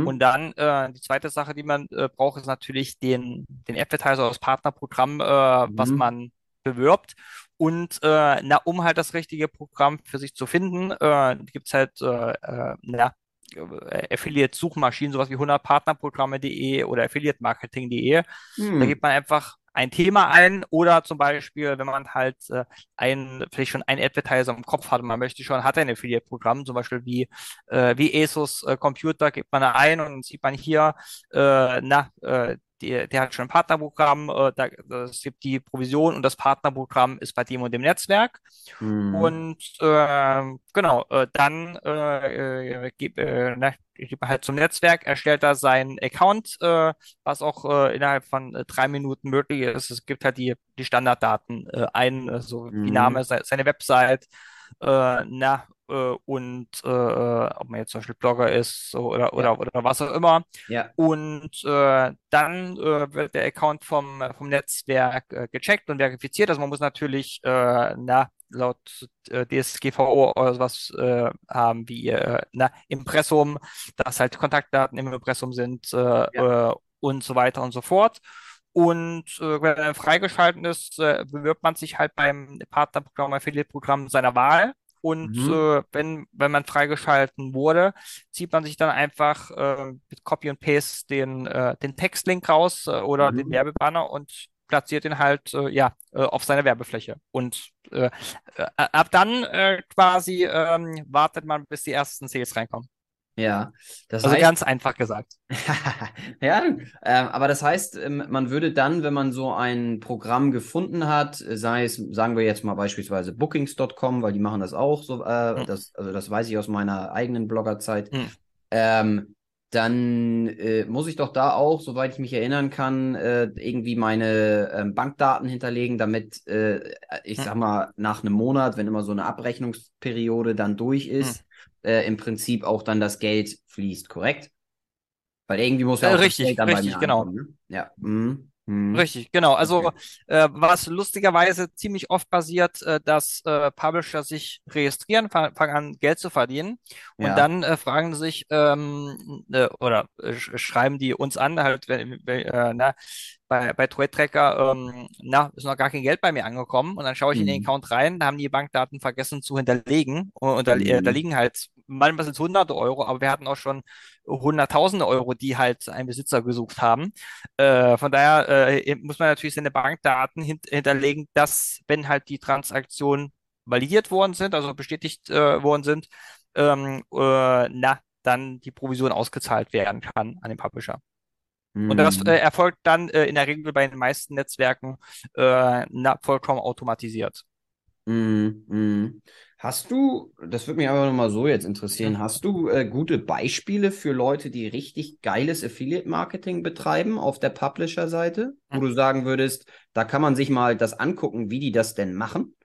Und Mhm. dann äh, die zweite Sache, die man äh, braucht, ist natürlich den, den Advertiser, das Partnerprogramm, äh, was Mhm. man bewirbt. Und äh, na, um halt das richtige Programm für sich zu finden, äh, gibt es halt äh, äh, na, äh, Affiliate-Suchmaschinen, sowas wie 100partnerprogramme.de oder affiliatemarketing.de. Da Mhm. gibt man einfach ein Thema ein oder zum Beispiel, wenn man halt äh, ein, vielleicht schon ein Advertiser im Kopf hat und man möchte schon, hat ein Affiliate-Programm, zum Beispiel wie, äh, wie Asus äh, Computer, gibt man da ein und sieht man hier, äh, na, äh, die, der hat schon ein Partnerprogramm, äh, da, es gibt die Provision und das Partnerprogramm ist bei dem und dem Netzwerk. Mhm. Und äh, genau, äh, dann äh, geht, äh, na, geht man halt zum Netzwerk, erstellt da seinen Account, äh, was auch äh, innerhalb von äh, drei Minuten möglich ist. Es gibt halt die, die Standarddaten äh, ein, äh, so wie Name, Mhm. se seine Website, äh, na, äh, und äh, ob man jetzt zum Beispiel Blogger ist so, oder, Ja. oder, oder was auch immer. Ja. Und äh, dann äh, wird der Account vom, vom Netzwerk äh, gecheckt und verifiziert. Also man muss natürlich äh, na, laut äh, DSGVO oder sowas äh, haben wie äh, na, Impressum, dass halt Kontaktdaten im Impressum sind äh, Ja. äh, und so weiter und so fort. Und äh, wenn er freigeschalten ist, äh, bewirbt man sich halt beim Partnerprogramm, Affiliate-Programm seiner Wahl. und Mhm. äh, wenn, wenn man freigeschalten wurde, zieht man sich dann einfach äh, mit Copy und Paste den, äh, den Textlink raus äh, oder den Mhm. Werbebanner und platziert den halt äh, ja äh, auf seiner Werbefläche. Und äh, äh, ab dann äh, quasi ähm, wartet man, bis die ersten Sales reinkommen. Ja, das Also heißt, ganz einfach gesagt. ja, ähm, aber das heißt, ähm, man würde dann, wenn man so ein Programm gefunden hat, äh, sei es, sagen wir jetzt mal beispielsweise Bookings.com, weil die machen das auch so, äh, Hm, das, also das weiß ich aus meiner eigenen Bloggerzeit, hm, ähm, dann äh, muss ich doch da auch, soweit ich mich erinnern kann, äh, irgendwie meine ähm, Bankdaten hinterlegen, damit äh, ich hm, sag mal, nach einem Monat, wenn immer so eine Abrechnungsperiode dann durch hm. ist, äh, im Prinzip auch dann das Geld fließt, korrekt? Weil irgendwie muss ja Äh, auch das Geld richtig, dann bei mir richtig, genau. ankommen, ne? Ja. Mhm. Mhm. Richtig, genau. Also Okay. äh, was lustigerweise ziemlich oft passiert, äh, dass äh, Publisher sich registrieren, fang- fangen an Geld zu verdienen und Ja. dann äh, fragen sich ähm, äh, oder äh, sch- schreiben die uns an, halt wenn, wenn, äh, na, bei, bei Trade Tracker, ähm, na, ist noch gar kein Geld bei mir angekommen und dann schaue ich in den Mhm. Account rein, da haben die Bankdaten vergessen zu hinterlegen und, und da, äh, da Mhm. liegen halt manchmal sind es hunderte Euro, aber wir hatten auch schon hunderttausende Euro, die halt einen Besitzer gesucht haben. Äh, von daher äh, muss man natürlich seine Bankdaten hint hinterlegen, dass, wenn halt die Transaktionen validiert worden sind, also bestätigt äh, worden sind, ähm, äh, na, dann die Provision ausgezahlt werden kann an den Publisher. Und das äh, Mhm. erfolgt dann äh, in der Regel bei den meisten Netzwerken äh, na, vollkommen automatisiert. Mhm. Mhm. Hast du, das würde mich aber nochmal so jetzt interessieren, hast du äh, gute Beispiele für Leute, die richtig geiles Affiliate-Marketing betreiben auf der Publisher-Seite, wo du sagen würdest, da kann man sich mal das angucken, wie die das denn machen?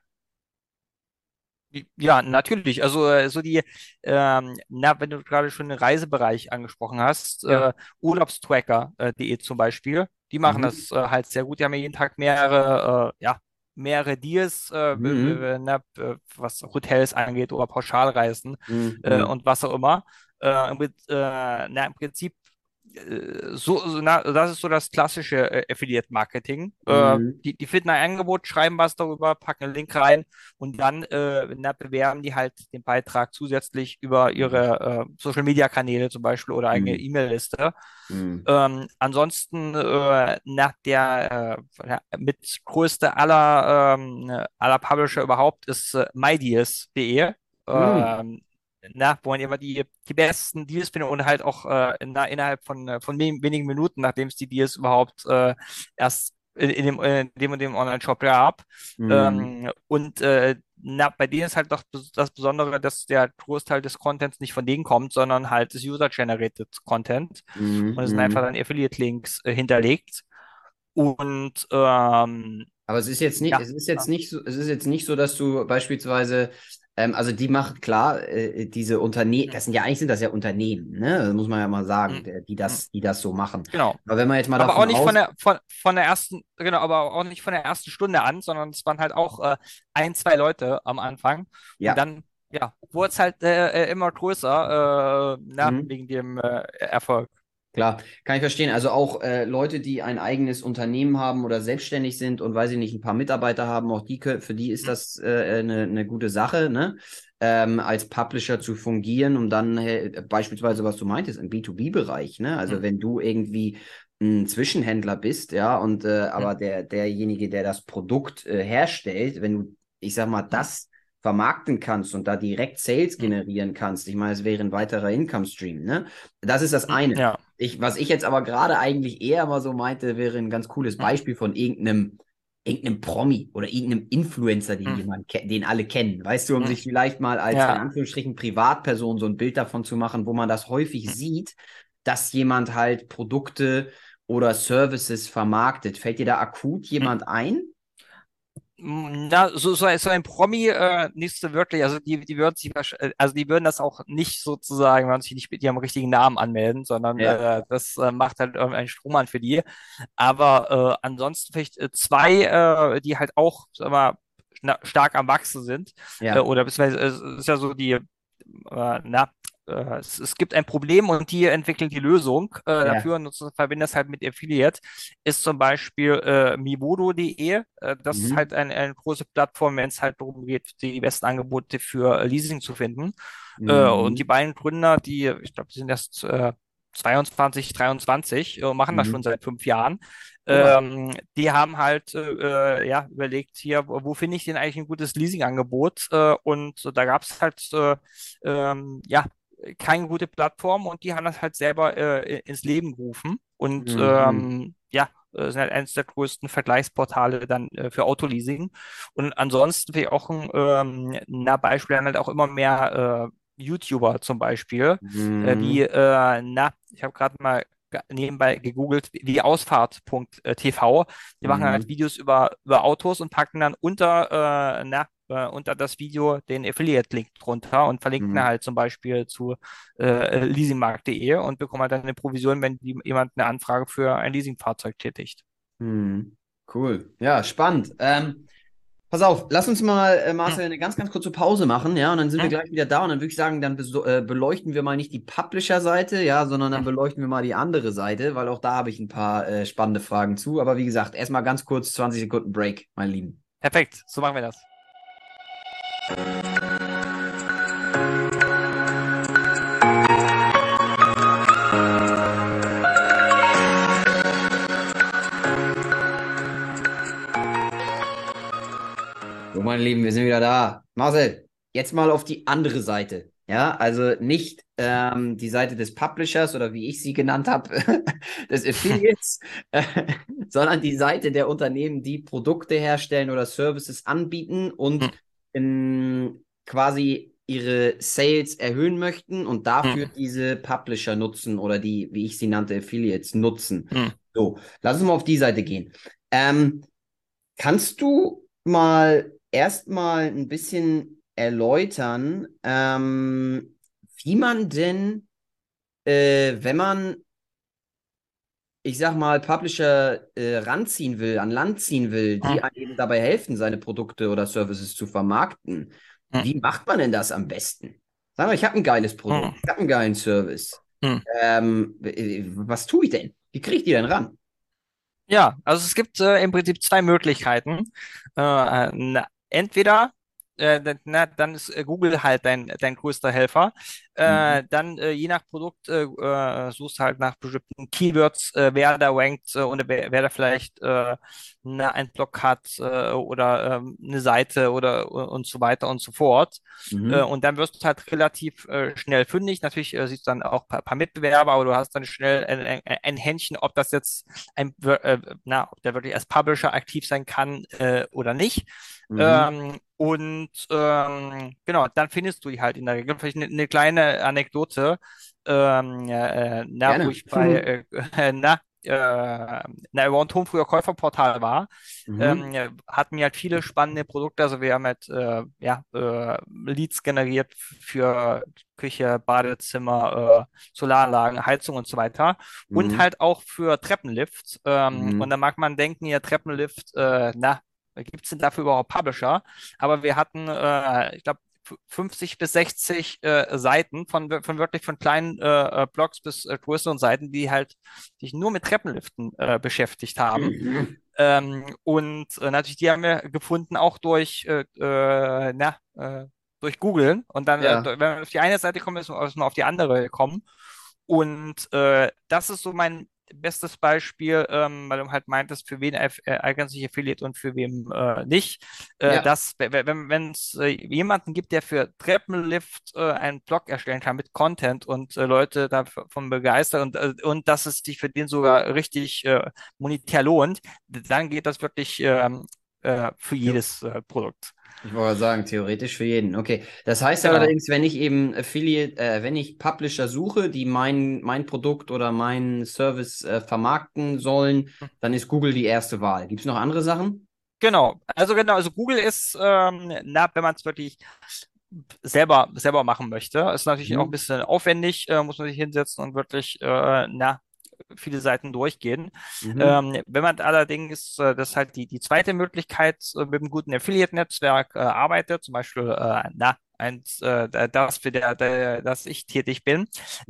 Ja, natürlich. Also äh, so die, ähm, na, wenn du gerade schon den Reisebereich angesprochen hast, Ja. äh, Urlaubstracker.de zum Beispiel, die machen Mhm. das äh, halt sehr gut. Die haben ja jeden Tag mehrere, äh, ja, mehrere Deals, äh, Mhm. na, was Hotels angeht oder Pauschalreisen Mhm. äh, Mhm. und was auch immer. Äh, im, Prin- äh, na, im Prinzip so, so na, das ist so das klassische äh, Affiliate-Marketing. Äh, Mhm. die, die finden ein Angebot, schreiben was darüber, packen einen Link rein und dann äh, na, bewerben die halt den Beitrag zusätzlich über ihre äh, Social-Media-Kanäle zum Beispiel oder eigene Mhm. E-Mail-Liste. Mhm. Ähm, ansonsten, äh, nach der äh, mit größte aller, ähm, aller Publisher überhaupt ist äh, mydeals.de. Mhm. Ähm, na, wo man immer die, die besten Deals findet und halt auch äh, na, innerhalb von, äh, von wen- wenigen Minuten, nachdem es die Deals überhaupt äh, erst in, in dem, in dem und dem Online-Shop gab. Mhm. Ähm, und äh, na, bei denen ist halt doch das Besondere, dass der Großteil des Contents nicht von denen kommt, sondern halt das User-Generated Content. Und es sind einfach Mhm. dann Affiliate-Links äh, hinterlegt. Und ähm, Aber es ist jetzt nicht, ja, es ist jetzt nicht so, es ist jetzt nicht so, dass du beispielsweise, ähm, also die machen klar, äh, diese Unternehmen, das sind ja eigentlich sind das ja Unternehmen, ne? Das muss man ja mal sagen, der, die das, die das so machen. genau. Aber wenn man jetzt mal Aber auch davon nicht von der von, von der ersten, genau, aber auch nicht von der ersten Stunde an, sondern es waren halt auch äh, ein, zwei Leute am Anfang. Und ja, dann, ja, wurde es halt äh, äh, immer größer, äh, na, mhm. wegen dem äh, Erfolg. Klar, kann ich verstehen. Also auch äh, Leute, die ein eigenes Unternehmen haben oder selbstständig sind und weiß ich nicht, ein paar Mitarbeiter haben, auch die können, für die ist das äh, eine, eine gute Sache, ne? Ähm, als Publisher zu fungieren, um dann äh, beispielsweise, was du meintest, im B2B-Bereich, ne? Also hm, wenn du irgendwie ein Zwischenhändler bist, ja, und äh, aber der, derjenige, der das Produkt äh, herstellt, wenn du, ich sag mal, das vermarkten kannst und da direkt Sales hm, generieren kannst, ich meine, es wäre ein weiterer Income-Stream, ne? Das ist das hm, eine. ja. Ich, was ich jetzt aber gerade eigentlich eher mal so meinte, wäre ein ganz cooles Hm, Beispiel von irgendeinem, irgendeinem Promi oder irgendeinem Influencer, den hm, jemand, den alle kennen. Weißt du, um hm, sich vielleicht mal als in ja. Anführungsstrichen Privatperson so ein Bild davon zu machen, wo man das häufig Hm. sieht, dass jemand halt Produkte oder Services vermarktet. Fällt dir da akut jemand ein? Na, so, so, so ein Promi äh, nicht so wirklich. Also die, die würden sich äh, also die würden das auch nicht sozusagen, wenn sich nicht mit ihrem richtigen Namen anmelden, sondern Ja. äh, das äh, macht halt irgendein Strohmann für die. Aber äh, ansonsten vielleicht äh, zwei, äh, die halt auch, sag mal, stark am Wachsen sind. Äh, Ja. oder beziehungsweise äh, es ist ja so die, äh, na, äh, es, es, gibt ein Problem und die entwickeln die Lösung äh, ja. dafür und verbinden das halt mit Affiliate, ist zum Beispiel äh, mivodo.de. Äh, das mhm. ist halt ein, eine große Plattform, wenn es halt darum geht, die besten Angebote für Leasing zu finden. Mhm. Äh, und die beiden Gründer, die, ich glaube, die sind erst äh, 22, 23, äh, machen mhm. das schon seit fünf Jahren. Ähm, die haben halt äh, ja, überlegt hier, wo, wo finde ich denn eigentlich ein gutes Leasingangebot? Äh, und da gab es halt äh, ähm, ja keine gute Plattform und die haben das halt selber äh, ins Leben gerufen und mhm. ähm, ja, sind halt eines der größten Vergleichsportale dann äh, für Autoleasing. Und ansonsten wäre auch ein ähm, na, Beispiel haben halt auch immer mehr äh, YouTuber zum Beispiel, mhm. äh, wie, äh, na, ich habe gerade mal nebenbei gegoogelt, wie Ausfahrt.tv. Die mhm. machen halt Videos über, über Autos und packen dann unter, äh, na, äh, unter das Video den Affiliate-Link drunter und verlinken mhm. halt zum Beispiel zu äh, leasingmarkt.de und bekommen halt dann eine Provision, wenn jemand eine Anfrage für ein Leasingfahrzeug tätigt. Mhm. Cool. Ja, spannend. Ähm, Pass auf, lass uns mal, äh, Marcel, eine ganz, ganz kurze Pause machen, ja, und dann sind wir gleich wieder da und dann würde ich sagen, dann äh, beleuchten wir mal nicht die Publisher-Seite, ja, sondern dann beleuchten wir mal die andere Seite, weil auch da habe ich ein paar äh, spannende Fragen zu. Aber wie gesagt, erstmal ganz kurz 20 Sekunden Break, mein Lieben. Perfekt, so machen wir das. So, meine Lieben, wir sind wieder da. Marcel, jetzt mal auf die andere Seite. Ja, also nicht ähm, die Seite des Publishers oder wie ich sie genannt habe, des Affiliates, äh, sondern die Seite der Unternehmen, die Produkte herstellen oder Services anbieten und hm. In, quasi ihre Sales erhöhen möchten und dafür hm. diese Publisher nutzen oder die, wie ich sie nannte, Affiliates nutzen. Hm. So, lass uns mal auf die Seite gehen. Ähm, kannst du mal erstmal ein bisschen erläutern, ähm, wie man denn, äh, wenn man, ich sag mal, Publisher äh, ranziehen will, an Land ziehen will, die einem eben dabei helfen, seine Produkte oder Services zu vermarkten, hm. wie macht man denn das am besten? Sag mal, ich habe ein geiles Produkt, hm. ich habe einen geilen Service. Hm. Ähm, was tue ich denn? Wie kriege ich die denn ran? Ja, also es gibt äh, im Prinzip zwei Möglichkeiten. Äh, entweder äh, na, dann ist äh, Google halt dein, dein größter Helfer. Äh, mhm. Dann äh, je nach Produkt äh, äh, suchst halt nach bestimmten Keywords, äh, wer da rankt äh, und wer, wer da vielleicht na, ein Blog hat oder äh, eine Seite oder und so weiter und so fort. Mhm. Und dann wirst du halt relativ schnell fündig. Natürlich siehst du dann auch ein paar, paar Mitbewerber, aber du hast dann schnell ein, ein, ein Händchen, ob das jetzt ein, na, ob der wirklich als Publisher aktiv sein kann oder nicht. Mhm. Ähm, und ähm, genau, dann findest du die halt in der Regel. Vielleicht eine, eine kleine Anekdote, ähm, äh, na, Gerne. wo ich bei, äh, na, äh, na, über Tom früher Käuferportal war, mhm. ähm, hatten wir halt viele spannende Produkte. Also wir haben halt äh, ja, äh, Leads generiert für Küche, Badezimmer, äh, Solaranlagen, Heizung und so weiter. Mhm. Und halt auch für Treppenlifts. Ähm, mhm. Und da mag man denken, ja, Treppenlift, äh, na, Gibt es denn dafür überhaupt Publisher? Aber wir hatten, äh, ich glaube, 50 bis 60 äh, Seiten von, von wirklich von kleinen äh, äh, Blogs bis äh, größeren Seiten, die halt sich nur mit Treppenliften äh, beschäftigt haben. Mhm. Ähm, und äh, natürlich, die haben wir gefunden auch durch, äh, äh, na, äh, durch Googlen. Und dann, ja. äh, wenn man auf die eine Seite kommt, ist man auf die andere kommen. Und äh, das ist so mein bestes Beispiel, ähm, weil du halt meintest, für wen äh, eignet sich Affiliate und für wem äh, nicht. Äh, ja. dass, wenn es äh, jemanden gibt, der für Treppenlift äh, einen Blog erstellen kann mit Content und äh, Leute davon begeistern und, äh, und dass es sich für den sogar richtig äh, monetär lohnt, dann geht das wirklich ähm, äh, für jedes äh, Produkt. Ich wollte sagen, theoretisch für jeden. Okay. Das heißt genau. allerdings, wenn ich eben Affiliate, äh, wenn ich Publisher suche, die mein, mein Produkt oder meinen Service äh, vermarkten sollen, hm. dann ist Google die erste Wahl. Gibt es noch andere Sachen? Genau. Also genau, also Google ist, ähm, na, wenn man es wirklich selber, selber machen möchte, ist natürlich mhm. auch ein bisschen aufwendig, äh, muss man sich hinsetzen und wirklich, äh, na, viele Seiten durchgehen. Mhm. Ähm, wenn man allerdings, äh, das ist halt die, die zweite Möglichkeit, äh, mit einem guten Affiliate-Netzwerk äh, arbeitet, zum Beispiel äh, na, eins, äh, das, für der, der, das ich tätig bin,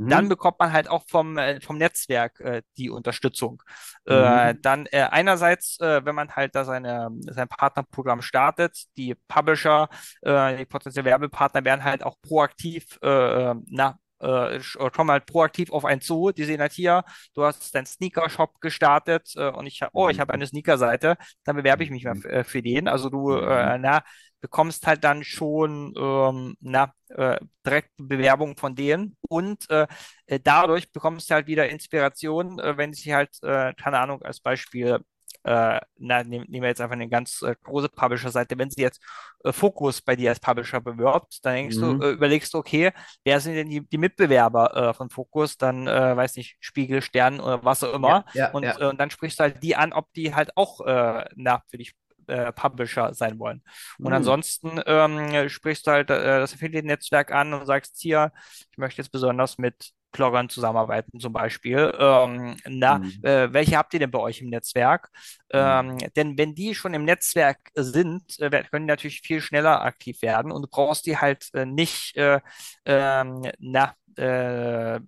dann Mhm. bekommt man halt auch vom, äh, vom Netzwerk äh, die Unterstützung. Äh, Mhm. dann äh, einerseits, äh, wenn man halt da seine, sein Partnerprogramm startet, die Publisher, äh, die potenziellen Werbepartner werden halt auch proaktiv, äh, na, äh, kommen halt proaktiv auf einen zu. Die sehen halt hier, du hast deinen Sneaker-Shop gestartet äh, und ich, oh, ich habe Mhm. eine Sneaker-Seite, dann bewerbe ich mich mal Mhm. äh, für den. Also du, äh, Mhm. na, bekommst halt dann schon, ähm, na, äh, direkt Bewerbung von denen und äh, äh, dadurch bekommst du halt wieder Inspiration, äh, wenn sich halt, äh, keine Ahnung, als Beispiel, äh, na, nehm, nehmen wir jetzt einfach eine ganz äh, große Publisher-Seite, wenn sie jetzt äh, Fokus bei dir als Publisher bewirbt, dann denkst du, Mhm. äh, überlegst du, okay, wer sind denn die, die Mitbewerber äh, von Fokus? Dann, äh, weiß nicht, Spiegel, Stern oder was auch Ja, immer. ja, Und, ja. äh, und dann sprichst du halt die an, ob die halt auch na, für dich Publisher sein wollen. Und Mhm. ansonsten ähm, sprichst du halt das Affiliate-Netzwerk an und sagst hier, ich möchte jetzt besonders mit Bloggern zusammenarbeiten, zum Beispiel. Ähm, na, Mhm. äh, welche habt ihr denn bei euch im Netzwerk? Ähm, Mhm. denn wenn die schon im Netzwerk sind, äh, können die natürlich viel schneller aktiv werden und du brauchst die halt äh, nicht, äh, ähm, na, äh,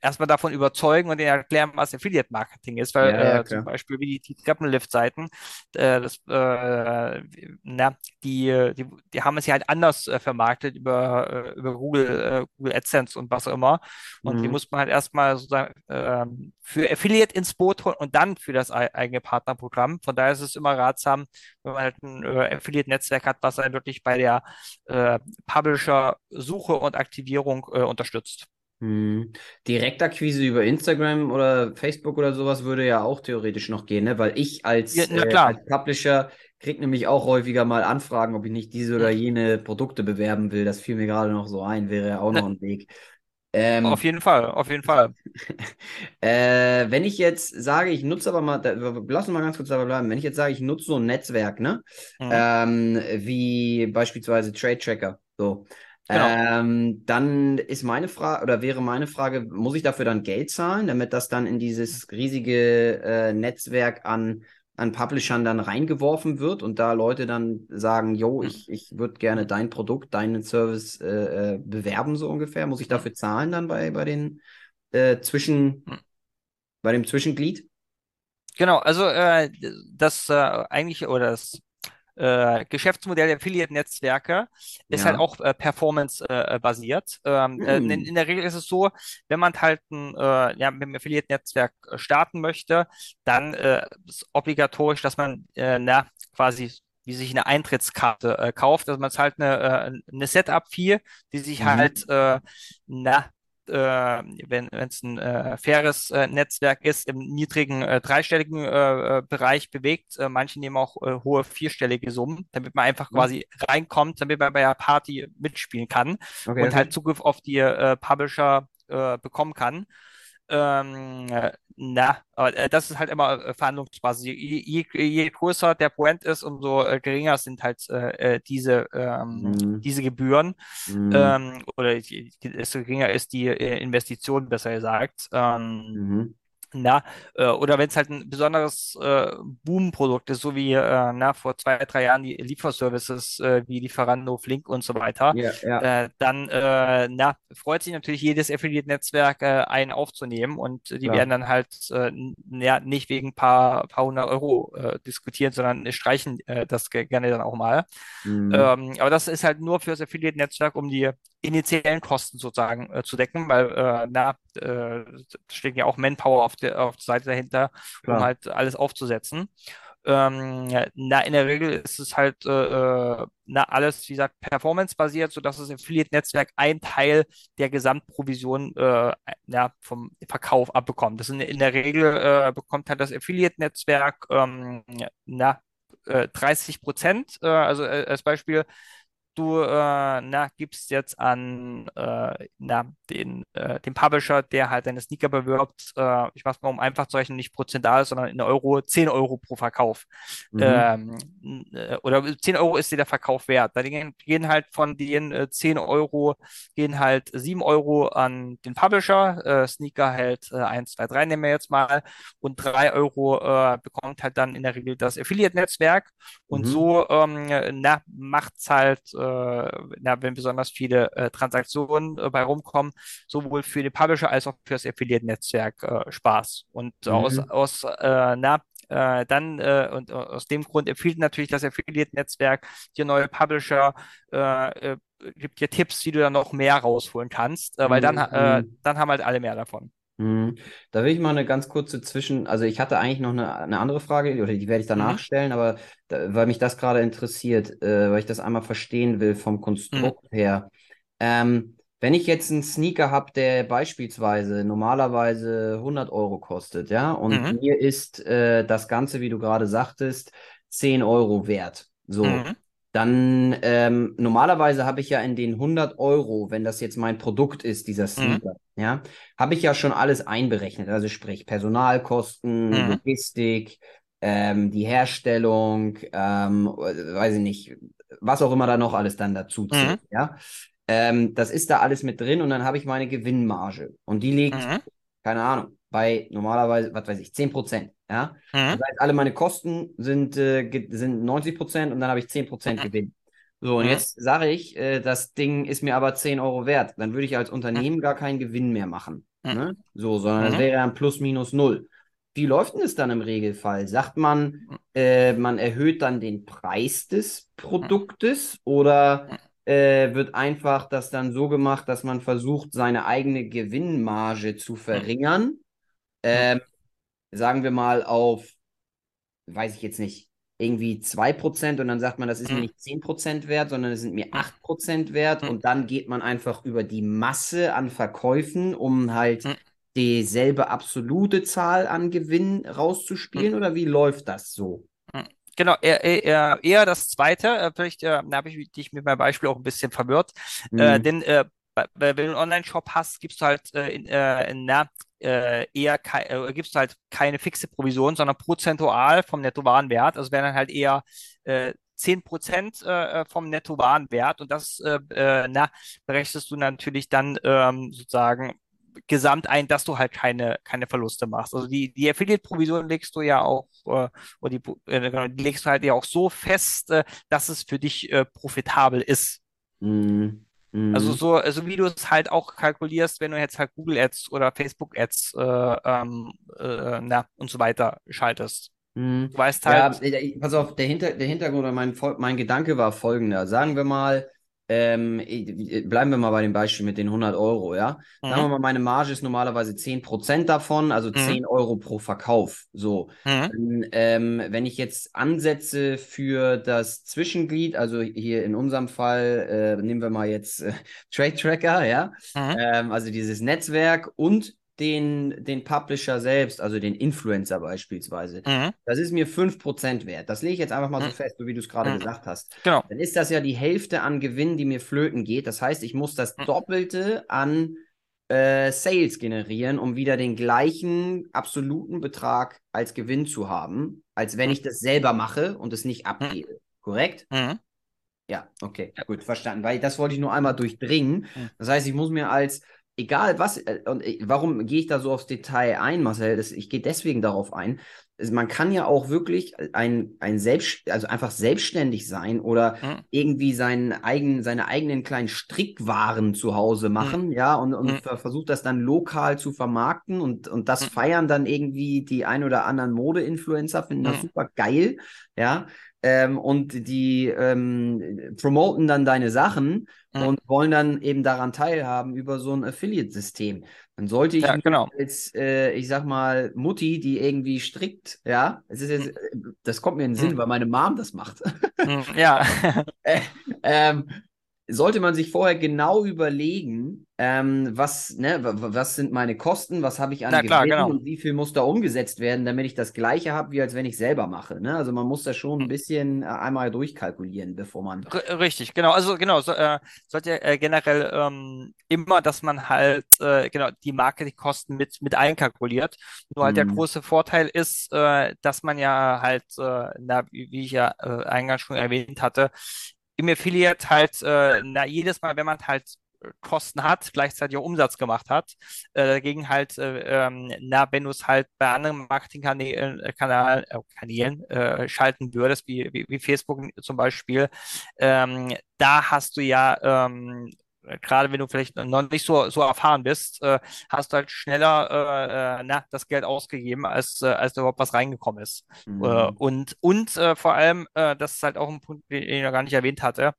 erstmal davon überzeugen und denen erklären, was Affiliate Marketing ist, weil Ja, ja, äh, zum. Beispiel wie die, die Treppenlift-Seiten, äh, das, äh, na, die, die, die haben es ja halt anders äh, vermarktet über, äh, über Google, äh, Google AdSense und was auch immer. Und die Mhm. muss man halt erstmal sozusagen ähm, für Affiliate ins Boot holen und dann für das ei- eigene Partnerprogramm. Von daher ist es immer ratsam, wenn man halt ein äh, Affiliate-Netzwerk hat, was einen wirklich bei der Publisher-Suche und Aktivierung unterstützt. Mhm. Direktakquise über Instagram oder Facebook oder sowas würde ja auch theoretisch noch gehen, ne? Weil ich Ja, als, na äh, als Publisher krieg nämlich auch häufiger mal Anfragen, ob ich nicht diese oder jene Produkte bewerben will. Das fiel mir gerade noch so ein, wäre ja auch noch ein Weg. auf Ähm, jeden Fall, auf jeden Fall. äh, wenn ich jetzt sage, ich nutze aber mal, da, lass uns mal ganz kurz dabei bleiben. Wenn ich jetzt sage, ich nutze so ein Netzwerk, ne? Mhm. Ähm, wie beispielsweise Trade Tracker, so. Genau. Ähm, dann ist meine Frage, oder wäre meine Frage, muss ich dafür dann Geld zahlen, damit das dann in dieses riesige äh, Netzwerk an, an Publishern dann reingeworfen wird und da Leute dann sagen, yo, Mhm. ich, ich würde gerne dein Produkt, deinen Service äh, äh, bewerben, so ungefähr. Muss ich dafür zahlen dann bei, bei den äh, Zwischen, Mhm. bei dem Zwischenglied? Genau, also äh, das äh, eigentliche oder das äh, Geschäftsmodell der Affiliate-Netzwerke ist halt Ja. auch äh, performance-basiert. ähm, äh, in, Hm. in der Regel ist es so, wenn man halt ein, äh, ja, mit dem Affiliate-Netzwerk äh, starten möchte, dann äh, ist obligatorisch, dass man äh, na, quasi wie sich eine Eintrittskarte äh, kauft, dass man zahlt eine, äh, eine Setup-Fee, die sich halt, Mhm. äh, na, äh, wenn es ein äh, faires äh, Netzwerk ist, im niedrigen äh, dreistelligen äh, äh, Bereich bewegt. Äh, manche nehmen auch äh, hohe vierstellige Summen, damit man einfach Mhm. quasi reinkommt, damit man bei der Party mitspielen kann Okay, und halt okay. Zugriff auf die äh, Publisher äh, bekommen kann. Ähm, äh, na, aber äh, das ist halt immer äh, Verhandlungsbasis. Je, je, je größer der Brand ist, umso äh, geringer sind halt äh, diese, ähm, Mhm. diese Gebühren Mhm. ähm, oder desto geringer ist die Investition, besser gesagt. Ähm, Mhm. Na, äh, oder wenn es halt ein besonderes äh, Boom-Produkt ist, so wie äh, na, vor zwei, drei Jahren die Lieferservices äh, wie Lieferando, Flink und so weiter, Ja, ja, äh, dann äh, na, freut sich natürlich jedes Affiliate-Netzwerk, äh, einen aufzunehmen und die klar. werden dann halt äh, ja, nicht wegen paar, paar hundert Euro äh, diskutieren, sondern streichen äh, das ge- gerne dann auch mal. Mhm. Ähm, aber das ist halt nur für das Affiliate-Netzwerk, um die initiellen Kosten sozusagen äh, zu decken, weil äh, na, äh, da steckt ja auch Manpower auf der, auf der Seite dahinter, um Klar. halt alles aufzusetzen. Ähm, na, in der Regel ist es halt äh, äh, na, alles, wie gesagt, performance-basiert, sodass das Affiliate-Netzwerk ein Teil der Gesamtprovision äh, ja, vom Verkauf abbekommt. Das in, in der Regel äh, bekommt halt das Affiliate-Netzwerk ähm, na, äh, 30 Prozent. Äh, also äh, als Beispiel, du äh, na, gibst jetzt an äh, na, den, äh, den Publisher, der halt deine Sneaker bewirbt, äh, ich mach's mal um einfach zu rechnen, nicht prozental, sondern in Euro, 10 Euro pro Verkauf. Mhm. Ähm, äh, oder 10 Euro ist dir der Verkauf wert. Da gehen, gehen halt von den äh, 10 Euro, gehen halt 7 Euro an den Publisher, äh, Sneaker hält äh, 1, 2, 3 nehmen wir jetzt mal und 3 Euro äh, bekommt halt dann in der Regel das Affiliate-Netzwerk Und Mhm. so ähm, na, macht's halt, äh, na, wenn besonders viele äh, Transaktionen äh, bei rumkommen, sowohl für den Publisher als auch für das Affiliate-Netzwerk äh, Spaß. Und aus, Mhm. aus äh, na, äh, dann äh, und äh, aus dem Grund empfiehlt natürlich das Affiliate-Netzwerk dir neue Publisher, äh, äh, gibt dir Tipps, wie du da noch mehr rausholen kannst, äh, weil dann, Mhm. äh, Mhm. dann haben halt alle mehr davon. Mhm. Da will ich mal eine ganz kurze Zwischen, also ich hatte eigentlich noch eine, eine andere Frage, oder die werde ich danach Mhm. stellen, aber da, weil mich das gerade interessiert, äh, weil ich das einmal verstehen will vom Mhm. Konstrukt her. Ähm, wenn ich jetzt einen Sneaker habe, der beispielsweise normalerweise 100 Euro kostet, ja, und Mhm. mir ist äh, das Ganze, wie du gerade sagtest, 10 Euro wert. So, Mhm. Dann ähm, normalerweise habe ich ja in den 100 Euro, wenn das jetzt mein Produkt ist, dieser Mhm. Sneaker, ja, habe ich ja schon alles einberechnet. Also sprich Personalkosten, Mhm. Logistik, ähm, die Herstellung, ähm, weiß ich nicht, was auch immer da noch alles dann dazu Mhm. zählt, ja. Ähm, das ist da alles mit drin und dann habe ich meine Gewinnmarge und die liegt, Mhm. keine Ahnung, bei normalerweise, was weiß ich, 10%, ja. Mhm. Das heißt, alle meine Kosten sind, äh, sind 90% und dann habe ich 10% Mhm. Gewinn. So, und Mhm. jetzt sage ich, äh, das Ding ist mir aber 10 Euro wert. Dann würde ich als Mhm. Unternehmen gar keinen Gewinn mehr machen. Mhm. Ne? So, sondern das Mhm. wäre dann plus minus null. Wie läuft denn es dann im Regelfall? Sagt man, Mhm. äh, man erhöht dann den Preis des Produktes oder äh, wird einfach das dann so gemacht, dass man versucht, seine eigene Gewinnmarge zu verringern? Ähm, sagen wir mal auf, weiß ich jetzt nicht, irgendwie 2% und dann sagt man, das ist mir Mhm. nicht 10% wert, sondern es sind mir Mhm. 8% wert Mhm. und dann geht man einfach über die Masse an Verkäufen, um halt Mhm. dieselbe absolute Zahl an Gewinn rauszuspielen oder wie läuft das so? Mhm. Genau, eher, eher, eher das Zweite. Äh, vielleicht äh, da habe ich dich mit meinem Beispiel auch ein bisschen verwirrt. Äh, Mhm. denn äh, bei- bei- wenn du einen Online-Shop hast, gibst du halt äh, in, äh, in, na, äh, eher äh, gibst halt keine fixe Provision, sondern prozentual vom Nettowarenwert. Also wären dann halt eher äh, 10% äh, vom Nettowarenwert und das äh, äh, na, berechnest du natürlich dann ähm, sozusagen gesamt ein, dass du halt keine, keine Verluste machst. Also die, die Affiliate-Provision legst du ja auch, äh, oder die, äh, genau, die legst du halt ja auch so fest, äh, dass es für dich äh, profitabel ist. Mhm. Also Mhm. so, also wie du es halt auch kalkulierst, wenn du jetzt halt Google Ads oder Facebook Ads äh, ähm, äh, na, und so weiter schaltest. Mhm. Du weißt Ja, halt, äh, pass auf, der, Hinter, der Hintergrund oder mein, mein Gedanke war folgender. Sagen wir mal, ähm, äh, bleiben wir mal bei dem Beispiel mit den 100 Euro, ja. Sagen wir mhm, mal, meine Marge ist normalerweise 10% davon, also mhm, 10 Euro pro Verkauf. So. mhm, ähm, wenn ich jetzt ansetze für das Zwischenglied, also hier in unserem Fall, äh, nehmen wir mal jetzt äh, Trade Tracker, ja, mhm, ähm, also dieses Netzwerk und den, den Publisher selbst, also den Influencer beispielsweise. mhm, Das ist mir 5% wert. Das lege ich jetzt einfach mal so mhm, fest, so wie du es gerade mhm. gesagt hast. Genau. Dann ist das ja die Hälfte an Gewinn, die mir flöten geht. Das heißt, ich muss das Mhm, Doppelte an äh, Sales generieren, um wieder den gleichen absoluten Betrag als Gewinn zu haben, als wenn mhm, ich das selber mache und es nicht mhm, abgebe. Korrekt? Ja, okay, gut, verstanden. Weil das wollte ich nur einmal durchdringen. Das heißt, ich muss mir als, egal was, äh, und äh, warum gehe ich da so aufs Detail ein, Marcel? Das, ich gehe deswegen darauf ein. Also man kann ja auch wirklich ein, ein selbst, also einfach selbstständig sein oder Mhm, irgendwie seinen eigenen, seine eigenen kleinen Strickwaren zu Hause mhm, machen, ja, und, und mhm, ver versucht das dann lokal zu vermarkten und, und das mhm, feiern dann irgendwie die ein oder anderen Mode-Influencer, finden das mhm, super geil, ja. Ähm, und die ähm, promoten dann deine Sachen mhm. und wollen dann eben daran teilhaben über so ein Affiliate-System. Dann sollte ich Ja, genau. als, äh, ich sag mal, Mutti, die irgendwie strickt, ja, es ist jetzt, äh, das kommt mir in den Sinn, Mhm, weil meine Mom das macht. mhm, Ja. Äh, ähm, sollte man sich vorher genau überlegen, ähm, was, ne, wa- wa- was sind meine Kosten, was habe ich an klar, Gewinn genau. und wie viel muss da umgesetzt werden, damit ich das Gleiche habe, wie als wenn ich selber mache. Ne? Also man muss das schon ein Mhm. bisschen äh, einmal durchkalkulieren, bevor man. R richtig, genau. Also genau, so, äh, sollte äh, generell ähm, immer, dass man halt äh, genau die Marketingkosten mit mit einkalkuliert. Nur halt der Hm, große Vorteil ist, äh, dass man ja halt, äh, na, wie, ich ja äh, eingangs schon erwähnt hatte, im Affiliate halt, äh, na, jedes Mal, wenn man halt Kosten hat, gleichzeitig auch Umsatz gemacht hat. Äh, dagegen halt, äh, ähm, na, wenn du es halt bei anderen Marketingkanälen äh, Kanal, äh, Kanälen äh, schalten würdest, wie, wie, wie Facebook zum Beispiel, ähm, da hast du ja ähm, gerade wenn du vielleicht noch nicht so, so erfahren bist, äh, hast du halt schneller äh, äh, na, das Geld ausgegeben, als, äh, als da überhaupt was reingekommen ist. Äh, Mhm. und und äh, vor allem, äh, das ist halt auch ein Punkt, den ich noch gar nicht erwähnt hatte,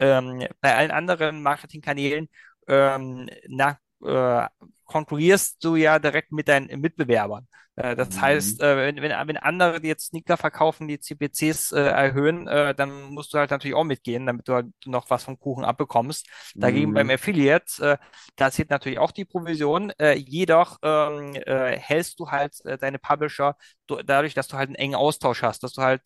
ähm, bei allen anderen Marketingkanälen, ähm, na, äh, konkurrierst du ja direkt mit deinen Mitbewerbern. Äh, das heißt, Mhm. äh, wenn, wenn, andere die jetzt Sneaker verkaufen, die CPCs äh, erhöhen, dann musst du halt natürlich auch mitgehen, damit du halt noch was vom Kuchen abbekommst. Dagegen beim Mhm. Affiliate, äh, da zählt natürlich auch die Provision, jedoch ähm, äh, hältst du halt deine Publisher du- dadurch, dass du halt einen engen Austausch hast, dass du halt,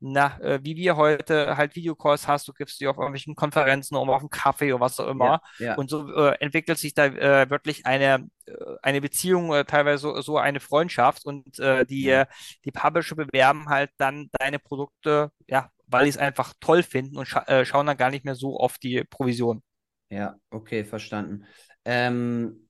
na, wie wir heute halt Videocalls hast, du gibst die auf irgendwelchen Konferenzen um auf einen Kaffee oder was auch Ja, immer. ja. Und so entwickelt sich da wirklich eine, äh, eine Beziehung, teilweise so, so eine Freundschaft und äh, die, äh, die Publisher bewerben halt dann deine Produkte, ja, weil die es einfach toll finden und scha äh, schauen dann gar nicht mehr so auf die Provision. Ja, okay, verstanden. Ähm,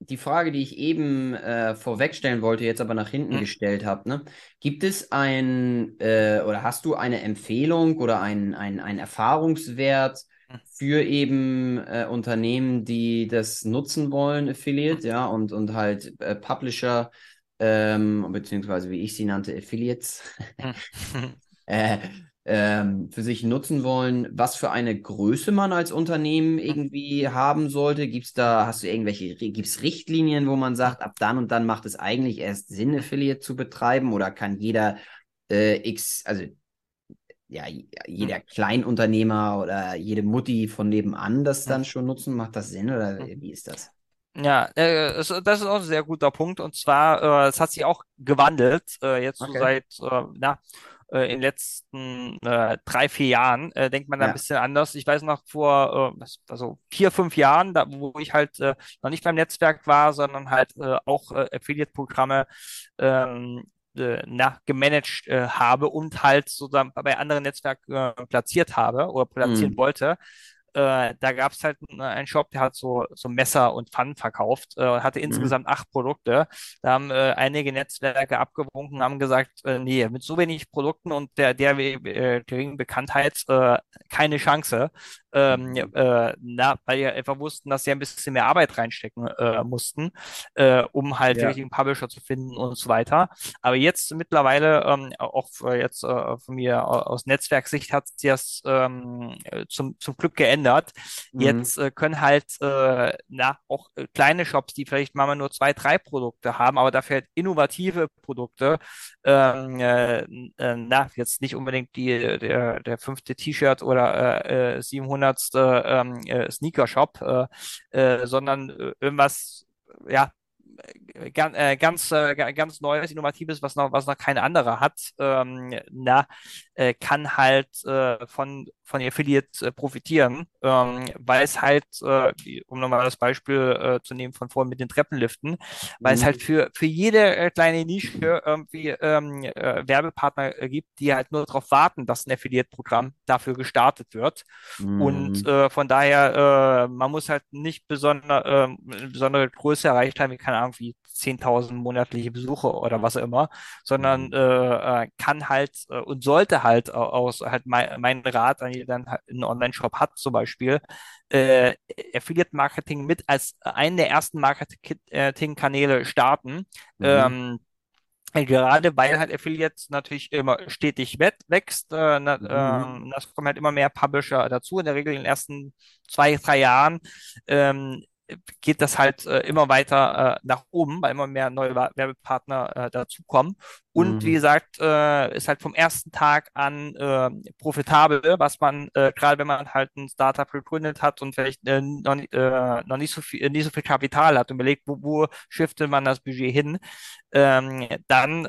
die Frage, die ich eben äh, vorwegstellen wollte, jetzt aber nach hinten Hm, gestellt habe, ne? Gibt es ein äh, oder hast du eine Empfehlung oder ein, ein, Erfahrungswert für eben äh, Unternehmen, die das nutzen wollen, Affiliate, ja, und, und halt äh, Publisher, ähm, beziehungsweise wie ich sie nannte, Affiliates, äh, ähm, für sich nutzen wollen, was für eine Größe man als Unternehmen hm, irgendwie haben sollte? Gibt's da, hast du irgendwelche, gibt's Richtlinien, wo man sagt, ab dann und dann macht es eigentlich erst Sinn, Affiliate zu betreiben? Oder kann jeder äh, X, also ja, jeder Kleinunternehmer oder jede Mutti von nebenan das hm, dann schon nutzen? Macht das Sinn oder hm. wie ist das? Ja, äh, das ist auch ein sehr guter Punkt. Und zwar, äh, es hat sich auch gewandelt, äh, jetzt so Okay. seit, na, in den letzten äh, drei, vier Jahren, äh, denkt man da ein Ja. bisschen anders. Ich weiß noch vor, äh, also vier, fünf Jahren, da, wo ich halt äh, noch nicht beim Netzwerk war, sondern halt äh, auch äh, Affiliate-Programme ähm, äh, na, gemanagt äh, habe und halt sozusagen bei anderen Netzwerken äh, platziert habe oder platzieren Mhm. wollte äh, da gab es halt einen, einen Shop, der hat so, so Messer und Pfannen verkauft äh, und hatte Mhm. insgesamt acht Produkte. Da haben äh, einige Netzwerke abgewunken, haben gesagt, äh, nee, mit so wenig Produkten und der, der äh, geringen Bekanntheit äh, keine Chance ähm, äh, na, weil die einfach wussten, dass sie ein bisschen mehr Arbeit reinstecken äh, mussten, äh, um halt ja. die richtigen Publisher zu finden und so weiter. Aber jetzt mittlerweile, ähm, auch jetzt äh, von mir aus Netzwerksicht hat sich das ähm, zum, zum Glück geändert. Mhm. Jetzt äh, können halt äh, na, auch kleine Shops, die vielleicht mal nur zwei, drei Produkte haben, aber dafür halt innovative Produkte, ähm, na, jetzt nicht unbedingt die, der, der fünfte T-Shirt oder 700 behindertste äh, ähm, äh, Sneaker-Shop, äh, äh sondern äh, irgendwas, ja, ganz, ganz, ganz neues, innovatives, was noch, was noch kein anderer hat, ähm, na, kann halt von von Affiliate äh, profitieren, ähm, weil es halt, äh, um nochmal das Beispiel äh, zu nehmen von vorhin mit den Treppenliften, weil es halt Mhm. für, für jede äh, kleine Nische irgendwie ähm, äh, Werbepartner äh, gibt, die halt nur darauf warten, dass ein Affiliate-Programm dafür gestartet wird. Und Mhm. äh, von daher, äh, man muss halt nicht besonder, äh, eine besondere Größe erreicht haben, wie keine Ahnung, wie 10.000 monatliche Besucher oder was auch immer, sondern Mhm. äh, äh, kann halt äh, und sollte halt au- aus halt mein, mein Rat an jeden, der dann halt einen Online-Shop hat zum Beispiel, äh, Affiliate-Marketing mit als einen der ersten Marketing-Kanäle starten. Mhm. Ähm, Gerade weil halt Affiliate natürlich immer stetig wächst, äh, na, Mhm. ähm, das kommen halt immer mehr Publisher dazu. In der Regel in den ersten zwei, drei Jahren ähm, geht das halt äh, immer weiter äh, nach oben, weil immer mehr neue Werbepartner äh, dazukommen. Und wie Mhm. gesagt, äh, ist halt vom ersten Tag an äh, profitabel, was man, äh, gerade wenn man halt ein Startup gegründet hat und vielleicht äh, noch, äh, noch nicht so viel, äh, nicht so viel Kapital hat und überlegt, wo, wo shiftet man das Budget hin, ähm, dann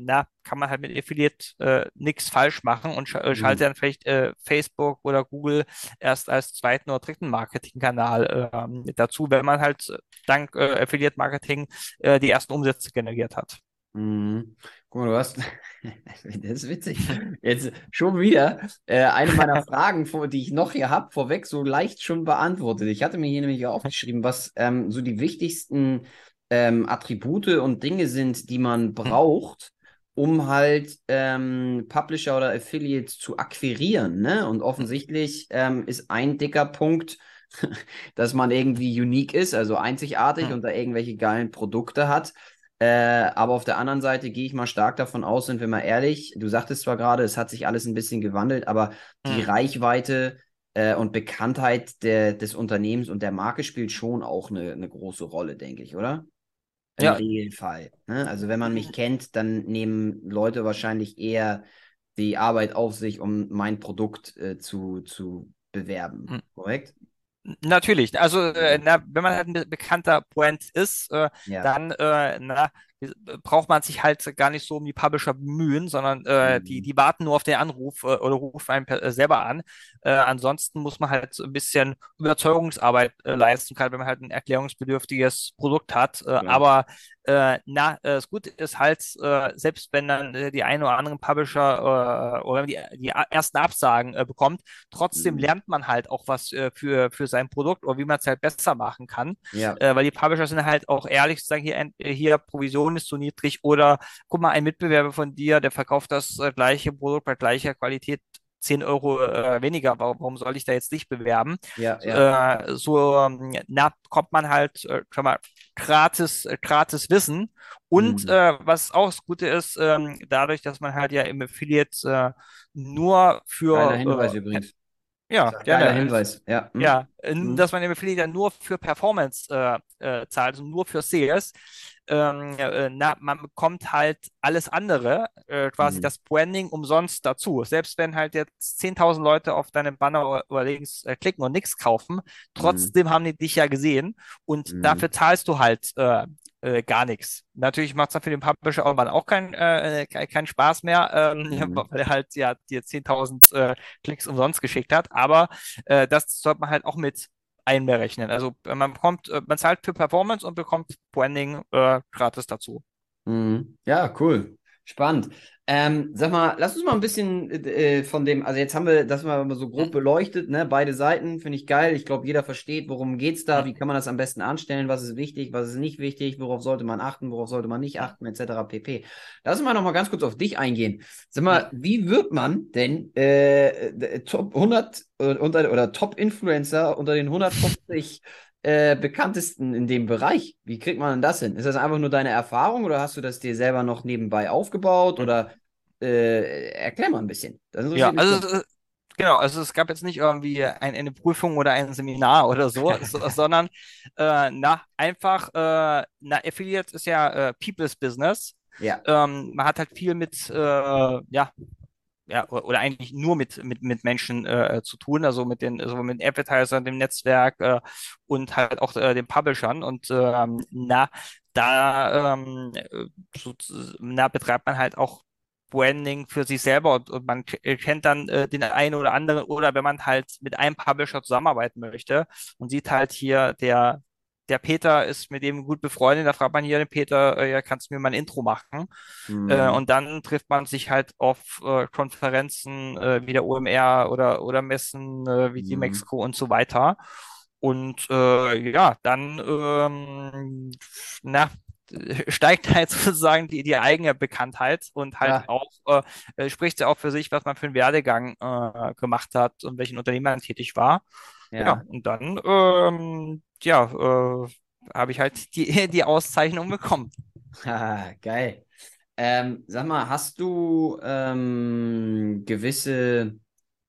na, kann man halt mit Affiliate nichts falsch machen und sch äh, schaltet Mhm. dann vielleicht Facebook oder Google erst als zweiten oder dritten Marketingkanal ähm, dazu, wenn man halt dank Affiliate Marketing die ersten Umsätze generiert hat. Mhm. Guck mal, du hast, das ist witzig. Jetzt schon wieder äh, eine meiner Fragen, die ich noch hier habe, vorweg so leicht schon beantwortet. Ich hatte mir hier nämlich aufgeschrieben, was ähm, so die wichtigsten ähm, Attribute und Dinge sind, die man braucht, um halt ähm, Publisher oder Affiliates zu akquirieren. Ne? Und offensichtlich ähm, ist ein dicker Punkt, dass man irgendwie unique ist, also einzigartig und da irgendwelche geilen Produkte hat. Äh, aber auf der anderen Seite gehe ich mal stark davon aus, sind wir mal ehrlich, du sagtest zwar gerade, es hat sich alles ein bisschen gewandelt, aber die Hm. Reichweite äh, und Bekanntheit der, des Unternehmens und der Marke spielt schon auch eine, eine große Rolle, denke ich, oder? Im Ja, Regelfall. Ne? Also wenn man mich kennt, dann nehmen Leute wahrscheinlich eher die Arbeit auf sich, um mein Produkt äh, zu, zu bewerben. Hm. Korrekt? Natürlich, also äh, na, wenn man halt ein be- bekannter Brand ist, äh, Ja. dann äh, na, braucht man sich halt gar nicht so um die Publisher bemühen, sondern äh, die, Mhm. die warten nur auf den Anruf äh, oder rufen einen äh, selber an. Äh, ansonsten muss man halt so ein bisschen Überzeugungsarbeit äh, leisten, gerade wenn man halt ein erklärungsbedürftiges Produkt hat. Äh, Klar. aber äh, na, äh, das Gute ist halt, äh, selbst wenn dann äh, die ein oder anderen Publisher äh, oder die, die ersten Absagen äh, bekommt, trotzdem Mhm. lernt man halt auch was für, für sein Produkt oder wie man es halt besser machen kann. Ja. Weil die Publisher sind halt auch ehrlich zu sagen, hier, hier Provision ist zu niedrig oder guck mal, ein Mitbewerber von dir, der verkauft das gleiche Produkt bei gleicher Qualität 10 Euro äh, weniger, warum, soll ich da jetzt nicht bewerben? Ja, ja. Äh, so, ähm, na, bekommt man halt, äh, schon mal, gratis, äh, gratis Wissen. Und Mhm. äh, was auch das Gute ist, ähm, dadurch, dass man halt ja im Affiliate äh, nur für, Hinweis äh, übrigens. Ja, gerne. Hinweis. Ja. Mhm. Ja, äh, Mhm. dass man im Affiliate dann nur für Performance äh, äh, zahlt, also nur für Sales. Ähm, äh, na, man bekommt halt alles andere, äh, quasi Mhm. das Branding umsonst dazu. Selbst wenn halt jetzt 10.000 Leute auf deinen Banner oder, oder Links äh, klicken und nichts kaufen, Mhm. trotzdem haben die dich ja gesehen und Mhm. dafür zahlst du halt äh, äh, gar nichts. Natürlich macht es dann für den Publisher irgendwann auch keinen äh, kein, keinen Spaß mehr, ähm, Mhm. weil er halt ja dir 10.000 äh, Klicks umsonst geschickt hat. Aber äh, das sollte man halt auch mit einberechnen. Also äh, man bekommt, äh, man zahlt für Performance und bekommt Branding äh, gratis dazu. Mhm. Ja, cool. Spannend. Ähm, sag mal, lass uns mal ein bisschen äh, von dem, also jetzt haben wir das mal so grob Hm, beleuchtet, ne? Beide Seiten, finde ich geil. Ich glaube, jeder versteht, worum geht's da, wie kann man das am besten anstellen, was ist wichtig, was ist nicht wichtig, worauf sollte man achten, worauf sollte man nicht achten, etc. pp. Lass uns mal noch mal ganz kurz auf dich eingehen. Sag mal, wie wird man denn äh, äh, Top 100 äh, unter, oder Top-Influencer unter den 150 äh, bekanntesten in dem Bereich? Wie kriegt man denn das hin? Ist das einfach nur deine Erfahrung oder hast du das dir selber noch nebenbei aufgebaut oder äh, erklär mal ein bisschen. Ja, also schon. äh, genau, also es gab jetzt nicht irgendwie ein, eine Prüfung oder ein Seminar oder so, so sondern äh, na, einfach, äh, na, Affiliate ist ja äh, People's Business. Ja. Ähm, man hat halt viel mit, äh, ja, ja, oder eigentlich nur mit, mit, mit Menschen äh, zu tun, also mit den, also mit den Advertisern, dem Netzwerk äh, und halt auch äh, den Publishern. Und ähm, na, da ähm, äh, so, na, betreibt man halt auch Branding für sich selber und, und man äh, kennt dann äh, den einen oder anderen oder wenn man halt mit einem Publisher zusammenarbeiten möchte und sieht halt hier, der, der Peter ist mit dem gut befreundet, da fragt man hier den Peter, äh, ja, kannst du mir mal ein Intro machen? Äh, Mhm. und dann trifft man sich halt auf äh, Konferenzen äh, wie der OMR oder, oder Messen äh, wie die Mhm. Mexiko und so weiter. Und äh, ja, dann ähm, na, steigt halt sozusagen die, die eigene Bekanntheit und halt Ja. auch, äh, äh, spricht ja auch für sich, was man für einen Werdegang äh, gemacht hat und welchen Unternehmen man tätig war. Ja, Ja. und dann, ähm, ja, äh, habe ich halt die, die Auszeichnung bekommen. Geil. Ähm, sag mal, hast du ähm, gewisse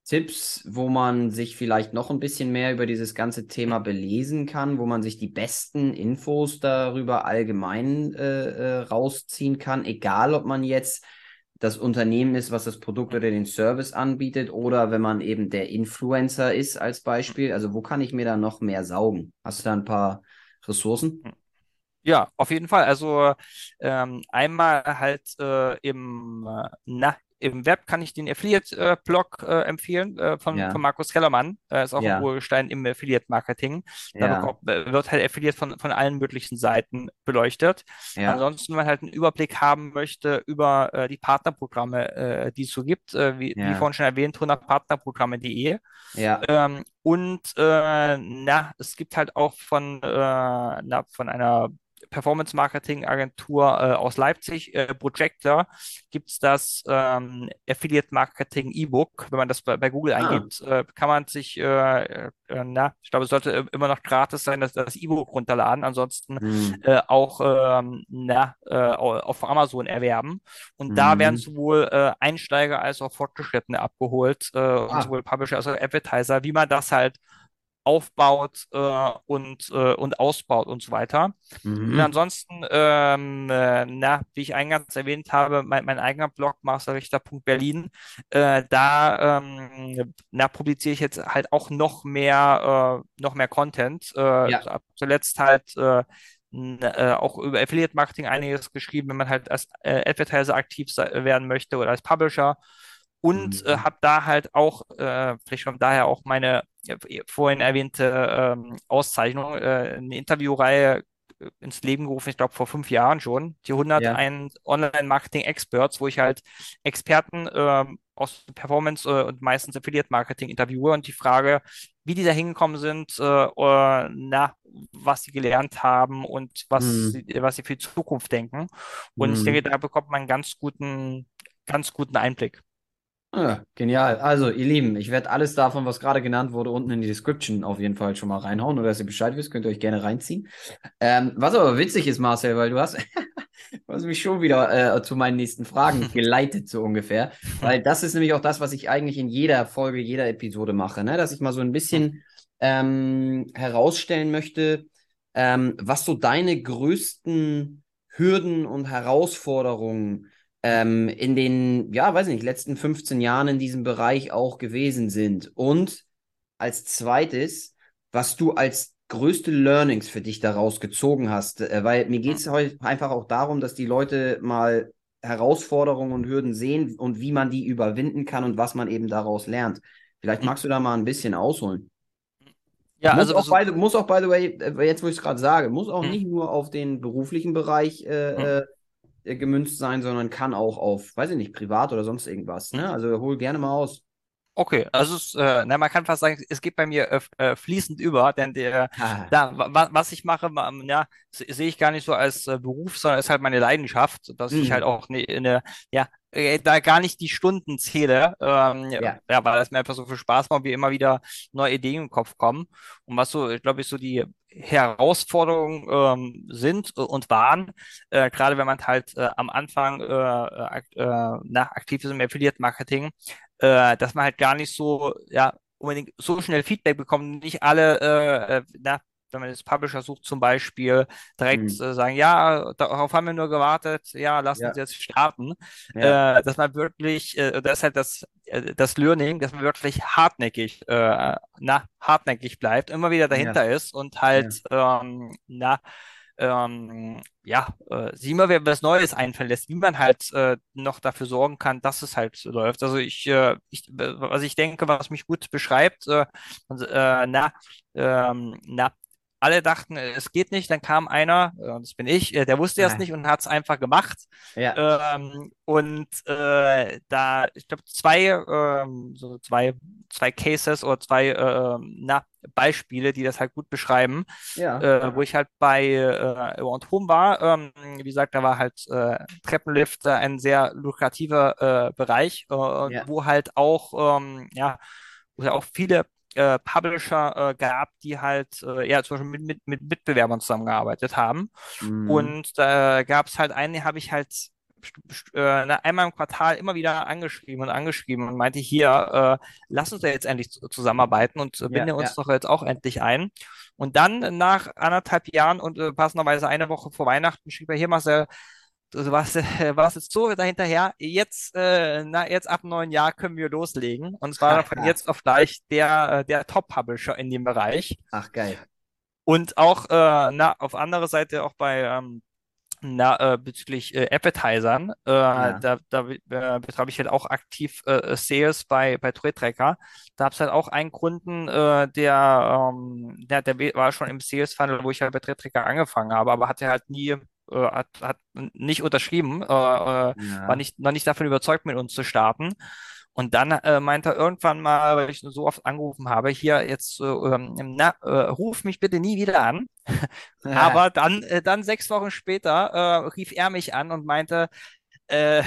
Tipps, wo man sich vielleicht noch ein bisschen mehr über dieses ganze Thema belesen kann, wo man sich die besten Infos darüber allgemein äh, äh, rausziehen kann, egal ob man jetzt das Unternehmen ist, was das Produkt oder den Service anbietet, oder wenn man eben der Influencer ist als Beispiel. Also wo kann ich mir da noch mehr saugen? Hast du da ein paar Ressourcen? Ja, auf jeden Fall. Also ähm, einmal halt äh, im, äh, na, im Web kann ich den Affiliate-Blog äh, empfehlen äh, von, Ja, von Markus Kellermann. Er ist auch ein ja, Urgestein im Affiliate-Marketing. Da ja, bekommt, äh, wird halt Affiliate von, von allen möglichen Seiten beleuchtet. Ansonsten, wenn man halt einen Überblick haben möchte über äh, die Partnerprogramme, äh, die es so gibt, äh, wie, wie vorhin schon erwähnt, 100partnerprogramme.de. ja. Ähm, und äh, na, es gibt halt auch von, äh, na, von einer Performance-Marketing-Agentur äh, aus Leipzig, äh, Projector, gibt es das ähm, Affiliate-Marketing E-Book. Wenn man das bei, bei Google Ah, eingibt, äh, kann man sich, äh, äh, na, ich glaube, es sollte immer noch gratis sein, das, das E-Book runterladen. Ansonsten hm, äh, auch ähm, na, auf Amazon erwerben. Und da werden hm. sowohl Einsteiger als auch Fortgeschrittene abgeholt und Ah, sowohl Publisher als auch Advertiser, wie man das halt aufbaut äh, und, äh, und ausbaut und so weiter. Und mhm. ansonsten, ähm, äh, na, wie ich eingangs erwähnt habe, mein, mein eigener Blog, masterrichter.berlin, äh, da ähm, na, publiziere ich jetzt halt auch noch mehr, äh, noch mehr Content. Äh, Ja. zuletzt halt äh, äh, auch über Affiliate Marketing einiges geschrieben, wenn man halt als äh, Advertiser aktiv werden möchte oder als Publisher. Und äh, Mhm. habe da halt auch, äh, vielleicht kommt daher auch meine äh, vorhin erwähnte ähm, Auszeichnung, äh, eine Interviewreihe äh, ins Leben gerufen, ich glaube vor fünf Jahren schon, die Ja. 101 Online-Marketing-Experts, wo ich halt Experten ähm, aus Performance äh, und meistens Affiliate-Marketing interviewe und die Frage, wie die da hingekommen sind, äh, äh, na, was sie gelernt haben und was, Mhm. sie- was sie für die Zukunft denken. Und ich denke, Mhm. da bekommt man einen ganz guten, ganz guten Einblick. Ja, genial. Also, ihr Lieben, ich werde alles davon, was gerade genannt wurde, unten in die Description auf jeden Fall schon mal reinhauen. Nur, dass ihr Bescheid wisst, könnt ihr euch gerne reinziehen. Ähm, was aber witzig ist, Marcel, weil du hast, du hast mich schon wieder äh, zu meinen nächsten Fragen geleitet, so ungefähr. Weil das ist nämlich auch das, was ich eigentlich in jeder Folge, jeder Episode mache, ne? Dass ich mal so ein bisschen ähm, herausstellen möchte, ähm, was so deine größten Hürden und Herausforderungen ähm, in den, ja, weiß nicht, letzten 15 Jahren in diesem Bereich auch gewesen sind. Und als zweites, was du als größte Learnings für dich daraus gezogen hast, äh, weil mir geht es heute einfach auch darum, dass die Leute mal Herausforderungen und Hürden sehen und wie man die überwinden kann und was man eben daraus lernt. Vielleicht magst du da mal ein bisschen ausholen. Ja, Muss also, auch, also by muss auch, by the way, äh, jetzt wo ich es gerade sage, muss auch hm, nicht nur auf den beruflichen Bereich äh, äh, gemünzt sein, sondern kann auch auf, weiß ich nicht, privat oder sonst irgendwas. Ne? Also hol gerne mal aus. Okay, also es, äh, na, man kann fast sagen, es geht bei mir äh, äh, fließend über, denn der, Ah, da, wa, was ich mache, ma- ja, se- sehe ich gar nicht so als äh, Beruf, sondern ist halt meine Leidenschaft, dass ich halt auch ne, ne, ja, äh, da gar nicht die Stunden zähle, ähm, ja, ja. ja, weil das mir einfach so viel Spaß macht, wie immer wieder neue Ideen im Kopf kommen. Und was so, glaube ich, so die Herausforderungen ähm, sind und waren, äh, gerade wenn man halt äh, am Anfang äh, äh, äh, na, aktiv ist im Affiliate-Marketing, äh, dass man halt gar nicht so, ja, unbedingt so schnell Feedback bekommt. Nicht alle, äh, äh, na, wenn man jetzt Publisher sucht zum Beispiel, direkt Mm, äh, sagen, ja, darauf haben wir nur gewartet, ja, lass uns ja, jetzt starten. ja, Äh, dass man wirklich, äh, das ist halt das, äh, das Learning, dass man wirklich hartnäckig, äh, na, hartnäckig bleibt, immer wieder ja, dahinter ist und ja. halt, ähm, na, ähm, ja, äh, sich immer wieder was Neues einfallen lässt, wie man halt äh, noch dafür sorgen kann, dass es halt so läuft. Also ich, äh, ich, was ich denke, was mich gut beschreibt, äh, äh, na, ähm, na, alle dachten, äh, es geht nicht, dann kam einer, äh, das bin ich, äh, der wusste es Ah, nicht und hat es einfach gemacht. ja, Ähm, und äh, da, ich glaube, zwei, ähm, so zwei, zwei Cases oder zwei äh, na, Beispiele, die das halt gut beschreiben ja, äh, wo ich halt bei äh, und Home war. Ähm, wie gesagt, da war halt äh, Treppenlift ein sehr lukrativer Bereich, ja. wo halt auch, ähm, ja, wo ja auch viele äh, Publisher äh, gab, die halt äh, ja zum Beispiel mit, mit, mit Mitbewerbern zusammengearbeitet haben. Mm, Und da gab es halt einen, den habe ich halt äh, einmal im Quartal immer wieder angeschrieben und angeschrieben und meinte, hier, äh, lass uns da jetzt endlich zu- zusammenarbeiten und äh, ja, binde uns ja. doch jetzt auch endlich ein. Und dann nach anderthalb Jahren und äh, passenderweise eine Woche vor Weihnachten schrieb er, hier Marcel, du warst, äh, warst jetzt so dahinterher, jetzt, äh, na, jetzt ab neuen Jahr können wir loslegen. Und es war dann von jetzt auf gleich der, äh, der Top-Publisher in dem Bereich. Ach, geil. Und auch, äh, na, auf andere Seite auch bei, ähm, na, äh, bezüglich äh, Appetizern. Äh, Ja, da da äh, betreibe ich halt auch aktiv äh, Sales bei, bei Trade Tracker. Da habe ich halt auch einen Kunden, äh, der, ähm, der, der war schon im Sales Funnel, wo ich halt bei Trade Tracker angefangen habe, aber hatte halt nie, äh, hat, hat nicht unterschrieben, äh, äh, war ja, nicht, noch nicht davon überzeugt, mit uns zu starten. Und dann äh, meinte er irgendwann mal, weil ich so oft angerufen habe, hier jetzt, äh, ähm, na, äh, ruf mich bitte nie wieder an. Aber dann, äh, dann sechs Wochen später äh, rief er mich an und meinte, äh,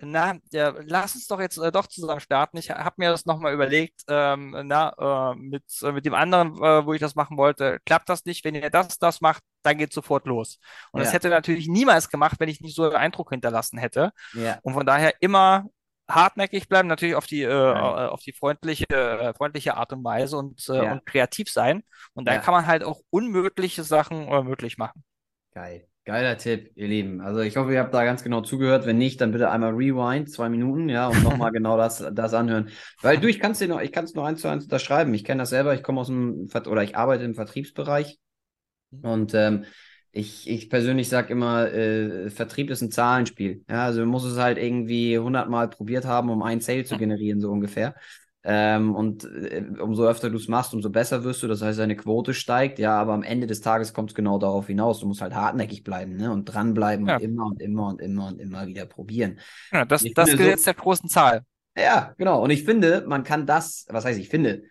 na, ja, lass uns doch jetzt äh, doch zusammen starten. Ich habe mir das nochmal überlegt, ähm, na, äh, mit, äh, mit dem anderen, äh, wo ich das machen wollte, klappt das nicht. Wenn ihr das, das macht, dann geht sofort los. Und das ja, hätte er natürlich niemals gemacht, wenn ich nicht so einen Eindruck hinterlassen hätte. ja. Und von daher immer hartnäckig bleiben, natürlich auf die, äh, Geil. auf die freundliche, äh, freundliche Art und Weise und, äh, Ja, und kreativ sein. Und dann ja. kann man halt auch unmögliche Sachen äh, möglich machen. Geil. Geiler Tipp, ihr Lieben. Also ich hoffe, ihr habt da ganz genau zugehört. Wenn nicht, dann bitte einmal rewind, zwei Minuten, ja, und nochmal genau das, das anhören. Weil du, ich kann es dir noch, ich kann es noch eins zu eins unterschreiben. Ich kenne das selber, ich komme aus dem, oder ich arbeite im Vertriebsbereich und ähm, ich, ich persönlich sage immer, äh, Vertrieb ist ein Zahlenspiel. Ja, also du musst es halt irgendwie hundertmal probiert haben, um einen Sale zu generieren, so ungefähr. Ähm, und äh, umso öfter du es machst, umso besser wirst du. Das heißt, deine Quote steigt. Ja, aber am Ende des Tages kommt es genau darauf hinaus. Du musst halt hartnäckig bleiben, ne? Und dranbleiben und Ja, immer und immer und immer und immer wieder probieren. ja Und das, das finde so, Gesetz der großen Zahl. ja, genau. Und ich finde, man kann das, was heißt ich finde,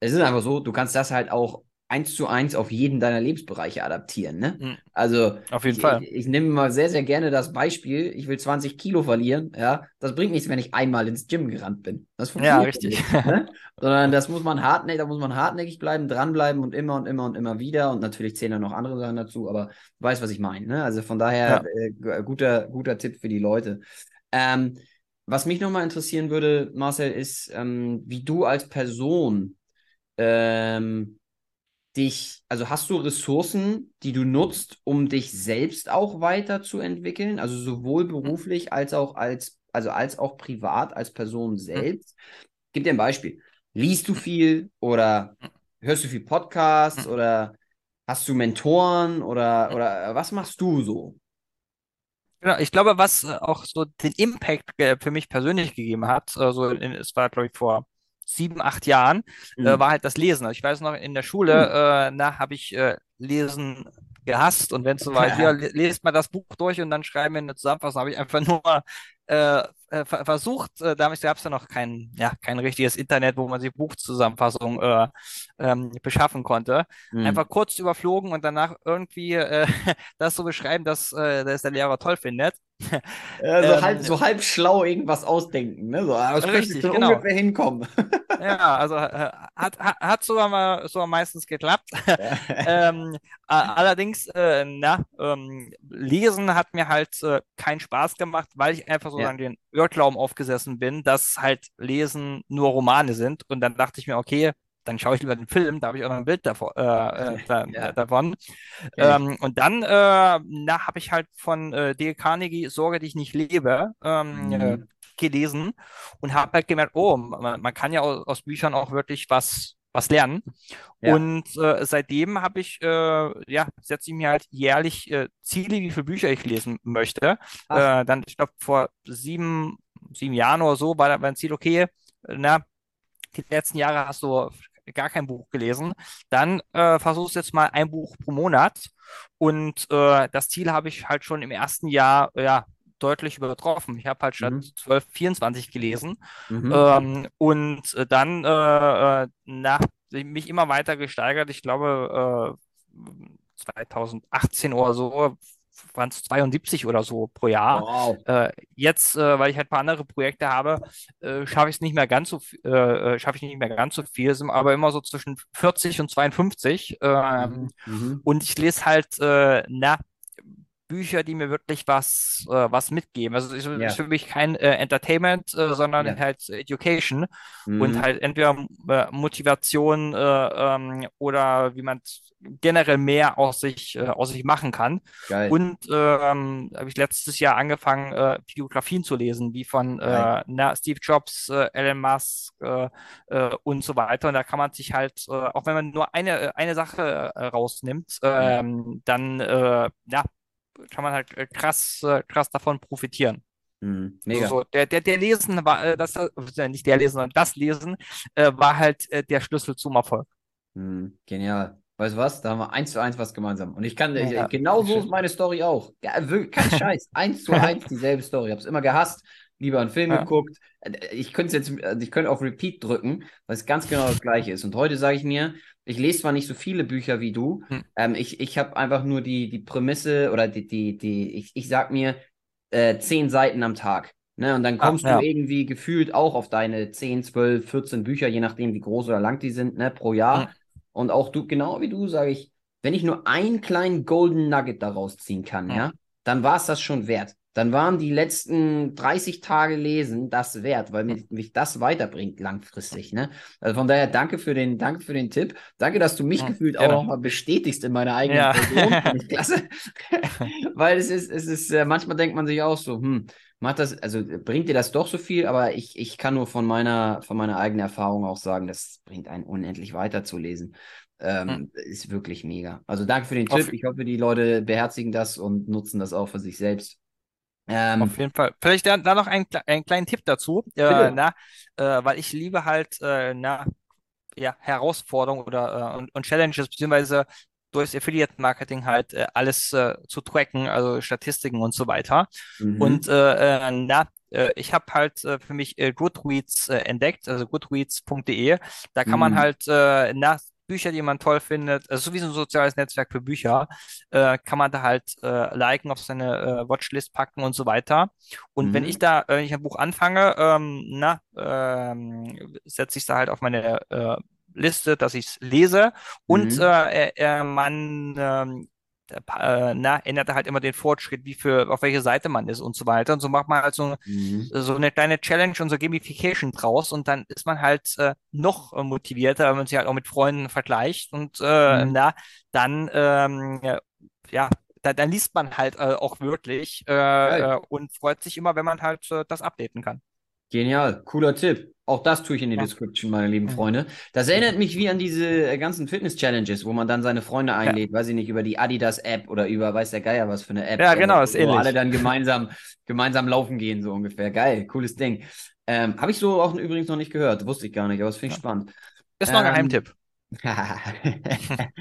es ist einfach so, du kannst das halt auch eins zu eins auf jeden deiner Lebensbereiche adaptieren, ne? Hm, Also, auf jeden ich, ich, Fall. ich nehme mal sehr, sehr gerne das Beispiel, ich will 20 Kilo verlieren, ja. Das bringt nichts, wenn ich einmal ins Gym gerannt bin. Das Ja, funktioniert so richtig. nicht, ne? Sondern das muss man hartnäckig, da muss man hartnäckig bleiben, dranbleiben und immer und immer und immer wieder. Und natürlich zählen da noch andere Sachen dazu, aber du weißt, was ich meine, ne? Also von daher, Ja. äh, gu- guter, guter Tipp für die Leute. Ähm, was mich nochmal interessieren würde, Marcel, ist, ähm, wie du als Person ähm, dich, also hast du Ressourcen, die du nutzt, um dich selbst auch weiterzuentwickeln? Also sowohl beruflich als auch als, also als auch privat als Person selbst? Gib dir ein Beispiel. Liest du viel oder hörst du viel Podcasts oder hast du Mentoren oder, oder was machst du so? Genau, ich glaube, was äh, auch so den Impact für mich persönlich gegeben hat, also es war, glaube ich, vor sieben, acht Jahren, äh, Hm. war halt das Lesen. Also ich weiß noch, in der. Schule, äh, na, habe ich äh, Lesen gehasst und wenn es so war, hier, le- lest mal das Buch durch und dann schreiben wir eine Zusammenfassung, habe ich einfach nur äh, äh, ver versucht, äh, damals gab es ja noch kein, ja, kein richtiges Internet, wo man sich Buchzusammenfassungen äh, ähm, beschaffen konnte. Hm. Einfach kurz überflogen und danach irgendwie äh, das so beschreiben, dass, äh, dass der Lehrer toll findet. Ja, so halb, Ähm, so halb schlau irgendwas ausdenken, ne? So, ah, das richtig, genau. ungefähr hinkommen. Ja, also äh, hat, hat, hat sogar mal sogar meistens geklappt. Ja. Ähm, a- allerdings, äh, na, ähm, Lesen hat mir halt äh, keinen Spaß gemacht, weil ich einfach so Ja, an den Irrglauben aufgesessen bin, dass halt Lesen nur Romane sind. Und dann dachte ich mir, okay, dann schaue ich lieber den Film, da habe ich auch noch ein Bild davon. Äh, äh, da, ja, davon. ich. Ähm, und dann, äh, habe ich halt von äh, Dale Carnegie Sorge dich nicht lebe ähm, äh, Mhm. gelesen und habe halt gemerkt, oh, man, man kann ja aus, aus Büchern auch wirklich was, was lernen. Ja, Und äh, seitdem habe ich, äh, ja, setze ich mir halt jährlich äh, Ziele, wie viele Bücher ich lesen möchte. dann, ich glaube, vor sieben, sieben Jahren oder so war mein Ziel, okay, na, die letzten Jahre hast du gar kein Buch gelesen, dann äh, versuchst du jetzt mal ein Buch pro Monat. Und äh, das Ziel habe ich halt schon im ersten Jahr ja, deutlich übertroffen. Ich habe halt statt mhm. 12, 24 gelesen. Mhm. Ähm, und äh, dann äh, äh, nach, mich immer weiter gesteigert. Ich glaube, äh, 2018 oder so waren es 72 oder so pro Jahr. Wow. Äh, jetzt, äh, weil ich halt ein paar andere Projekte habe, äh, schaffe ich es nicht mehr ganz so, äh, äh, schaffe ich nicht mehr ganz so viel, sind aber immer so zwischen 40 und 52. Ähm, Mhm. Mhm. und ich lese halt, äh, na, Bücher, die mir wirklich was, äh, was mitgeben. Also es ist Ja, für mich kein äh, Entertainment, äh, sondern ja. halt Education und Mhm. halt entweder äh, Motivation äh, ähm, oder wie man generell mehr aus sich, äh, aus sich machen kann. Geil, Und ähm, habe ich letztes Jahr angefangen, Biografien zu lesen, wie von na, Steve Jobs, Elon Musk und so weiter. Und da kann man sich halt, auch wenn man nur eine, eine Sache rausnimmt, ähm, dann ja, kann man halt äh, krass, äh, krass davon profitieren. Mhm. Mega. so, der, der, der Lesen war, äh, das, nicht der Lesen, sondern das Lesen äh, war halt äh, der Schlüssel zum Erfolg. Mhm. Genial. Weißt du was? Da haben wir eins zu eins was gemeinsam. Und ich kann, ich, Ja, genau so ist meine Story auch. Ja, wirklich, kein Scheiß. Eins zu eins dieselbe Story. Ich habe es immer gehasst, lieber einen Film Ja. geguckt. Ich könnte es jetzt, also ich könnte auf Repeat drücken, weil es ganz genau das Gleiche ist. Und heute sage ich mir, ich lese zwar nicht so viele Bücher wie du, Hm. ähm, ich, ich habe einfach nur die, die Prämisse oder die, die, die, ich, ich sag mir, äh, zehn Seiten am Tag. Ne? Und dann Ah, kommst ja. du irgendwie gefühlt auch auf deine 10, 12, 14 Bücher, je nachdem, wie groß oder lang die sind, ne, pro Jahr. Hm. Und auch du, genau wie du, sage ich, wenn ich nur einen kleinen Golden Nugget daraus ziehen kann, Hm. ja, dann war es das schon wert. Dann waren die letzten 30 Tage Lesen das wert, weil mich, mich das weiterbringt langfristig, ne? Also von daher danke für den, danke für den Tipp. Danke, dass du mich Hm, gefühlt auch gerne. nochmal bestätigst in meiner eigenen Ja. Person. Klasse. Weil es ist, es ist, äh, manchmal denkt man sich auch so, hm, macht das, also äh, bringt dir das doch so viel, aber ich, ich kann nur von meiner, von meiner eigenen Erfahrung auch sagen, das bringt einen unendlich weiter zu lesen. Ähm, Ist wirklich mega. Also danke für den Auf- Tipp. Ich hoffe, die Leute beherzigen das und nutzen das auch für sich selbst. Ähm, Auf jeden Fall. Vielleicht da, da noch einen, einen kleinen Tipp dazu. Äh, na, äh, weil ich liebe halt äh, na, ja, Herausforderungen oder äh, und, und Challenges, beziehungsweise durchs Affiliate-Marketing halt äh, alles äh, zu tracken, also Statistiken und so weiter. mhm. Und na, ich habe halt für mich Goodreads entdeckt, also goodreads.de. Da kann man Mhm. halt äh, na, Bücher, die man toll findet, also so wie so ein soziales Netzwerk für Bücher, äh, kann man da halt äh, liken, auf seine äh, Watchlist packen und so weiter. Und wenn Mhm. ich da, äh, wenn ich ein Buch anfange, ähm, na, ähm, setze ich es da halt auf meine äh, Liste, dass ich es lese und Mhm. äh, äh, man ähm, äh, na, ändert halt immer den Fortschritt, wie für, auf welche Seite man ist und so weiter. Und so macht man halt so, Mhm. so eine kleine Challenge und so Gamification draus und dann ist man halt äh, noch äh, motivierter, wenn man sich halt auch mit Freunden vergleicht und äh, Mhm. na, dann ähm, ja, da, dann liest man halt äh, auch wirklich äh, äh, und freut sich immer, wenn man halt äh, das updaten kann. Genial, cooler Tipp. Auch das tue ich in die Ja. Description, meine lieben. Freunde. Das erinnert mich wie an diese äh, ganzen Fitness-Challenges, wo man dann seine Freunde einlädt, weiß ich nicht, über die Adidas-App oder über weiß der Geier was für eine App. Ja, genau, ist wo ähnlich. alle dann gemeinsam, gemeinsam laufen gehen, so ungefähr. Geil, cooles Ding. Ähm, Habe ich so auch übrigens noch nicht gehört, wusste ich gar nicht, aber das finde ich Ja. spannend. Ist noch ein Ähm, Geheimtipp.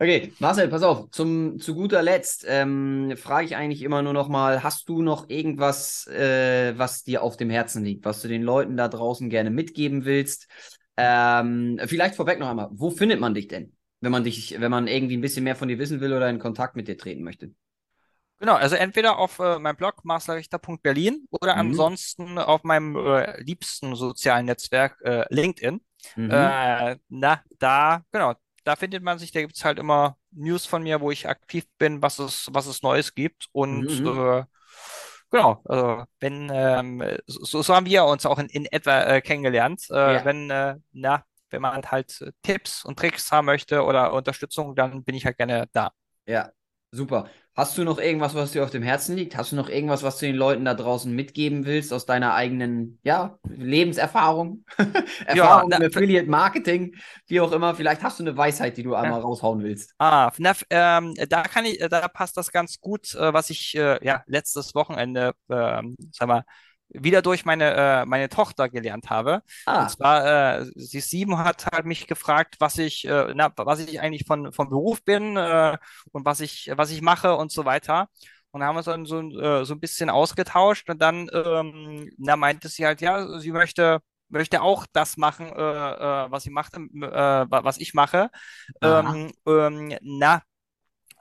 Okay, Marcel, pass auf. Zum, zu guter Letzt ähm, frage ich eigentlich immer nur noch mal, hast du noch irgendwas, äh, was dir auf dem Herzen liegt, was du den Leuten da draußen gerne mitgeben willst? Ähm, vielleicht vorweg noch einmal, wo findet man dich denn, wenn man dich, wenn man irgendwie ein bisschen mehr von dir wissen will oder in Kontakt mit dir treten möchte? Genau, also entweder auf äh, meinem Blog marcelrichter.berlin oder Mhm. ansonsten auf meinem äh, liebsten sozialen Netzwerk äh, LinkedIn. Mhm. Äh, na, da, genau, da findet man sich, da gibt es halt immer News von mir, wo ich aktiv bin, was es, was es Neues gibt. Und Mhm. äh, genau, also wenn, ähm, so, so haben wir uns auch in, in etwa äh, kennengelernt. Äh, Ja. wenn, äh, na, wenn man halt äh, Tipps und Tricks haben möchte oder Unterstützung, dann bin ich halt gerne da. Ja, super. Hast du noch irgendwas, was dir auf dem Herzen liegt? Hast du noch irgendwas, was du den Leuten da draußen mitgeben willst aus deiner eigenen, ja, Lebenserfahrung? Erfahrung na, im Affiliate Marketing, wie auch immer. Vielleicht hast du eine Weisheit, die du einmal raushauen willst. Ah, na, ähm, da kann ich, da passt das ganz gut, äh, was ich äh, ja letztes Wochenende, ähm, sag mal, wieder durch meine äh, meine Tochter gelernt habe. Ah, Und zwar, äh, sie ist sieben, hat halt mich gefragt, was ich, äh, na, was ich eigentlich von vom Beruf bin äh, und was ich was ich mache und so weiter. Und da haben wir uns dann so, äh, so ein bisschen ausgetauscht und dann ähm, na, meinte sie halt, ja, sie möchte möchte auch das machen, äh, äh, was sie macht, äh, wa- was ich mache. aha. Ähm, ähm, na,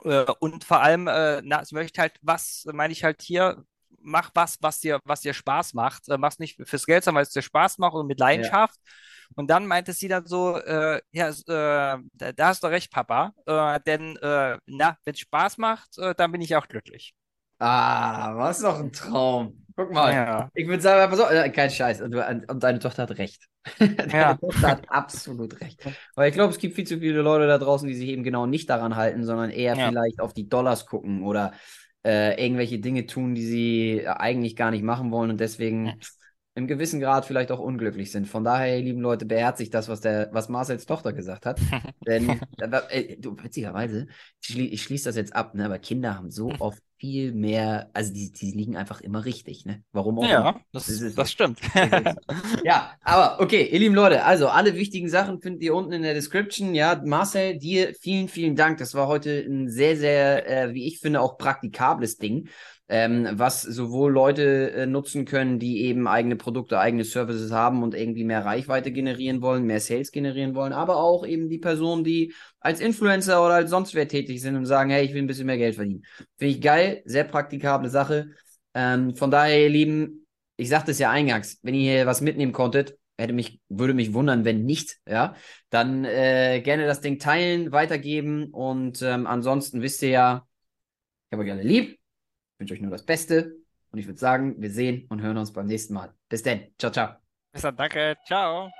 äh, und vor allem, äh, na, sie möchte halt, was meine ich halt hier, mach was, was dir, was dir Spaß macht. Äh, mach's nicht fürs Geld, sondern weil es dir Spaß macht und mit Ja. Leidenschaft. Und dann meinte sie dann so, äh, ja, äh, da, da hast du recht, Papa. Äh, denn, äh, na, wenn es Spaß macht, äh, dann bin ich auch glücklich. Ah, was doch ein Traum. Guck mal. Ja, Ich würde sagen, auf, äh, kein Scheiß. Und, und deine Tochter hat recht. Deine ja, Tochter hat absolut recht. Weil ich glaube, es gibt viel zu viele Leute da draußen, die sich eben genau nicht daran halten, sondern eher ja, vielleicht auf die Dollars gucken oder äh, irgendwelche Dinge tun, die sie eigentlich gar nicht machen wollen und deswegen im gewissen Grad vielleicht auch unglücklich sind. Von daher, ihr lieben Leute, beherzigt das, was der, was Marcels Tochter gesagt hat. Denn, äh, du, witzigerweise, ich, schlie ich schließe das jetzt ab, ne? aber Kinder haben so oft viel mehr, also die, die liegen einfach immer richtig, ne? Warum auch Ja, das, das, das stimmt. ja, aber okay, ihr lieben Leute, also alle wichtigen Sachen findet ihr unten in der Description. Ja, Marcel, dir vielen, vielen Dank. Das war heute ein sehr, sehr, äh, wie ich finde, auch praktikables Ding ähm, was sowohl Leute äh, nutzen können, die eben eigene Produkte, eigene Services haben und irgendwie mehr Reichweite generieren wollen, mehr Sales generieren wollen, aber auch eben die Personen, die als Influencer oder als sonst wer tätig sind und sagen, hey, ich will ein bisschen mehr Geld verdienen. Finde ich geil, sehr praktikable Sache. Ähm, von daher, ihr Lieben, ich sagte es ja eingangs, wenn ihr hier was mitnehmen konntet, hätte mich, würde mich wundern, wenn nicht, ja, dann äh, gerne das Ding teilen, weitergeben und ähm, ansonsten wisst ihr ja, ich habe euch alle lieb wünsche euch nur das Beste und ich würde sagen, wir sehen und hören uns beim nächsten Mal. Bis dann. Ciao, ciao. Bis dann, danke. Ciao.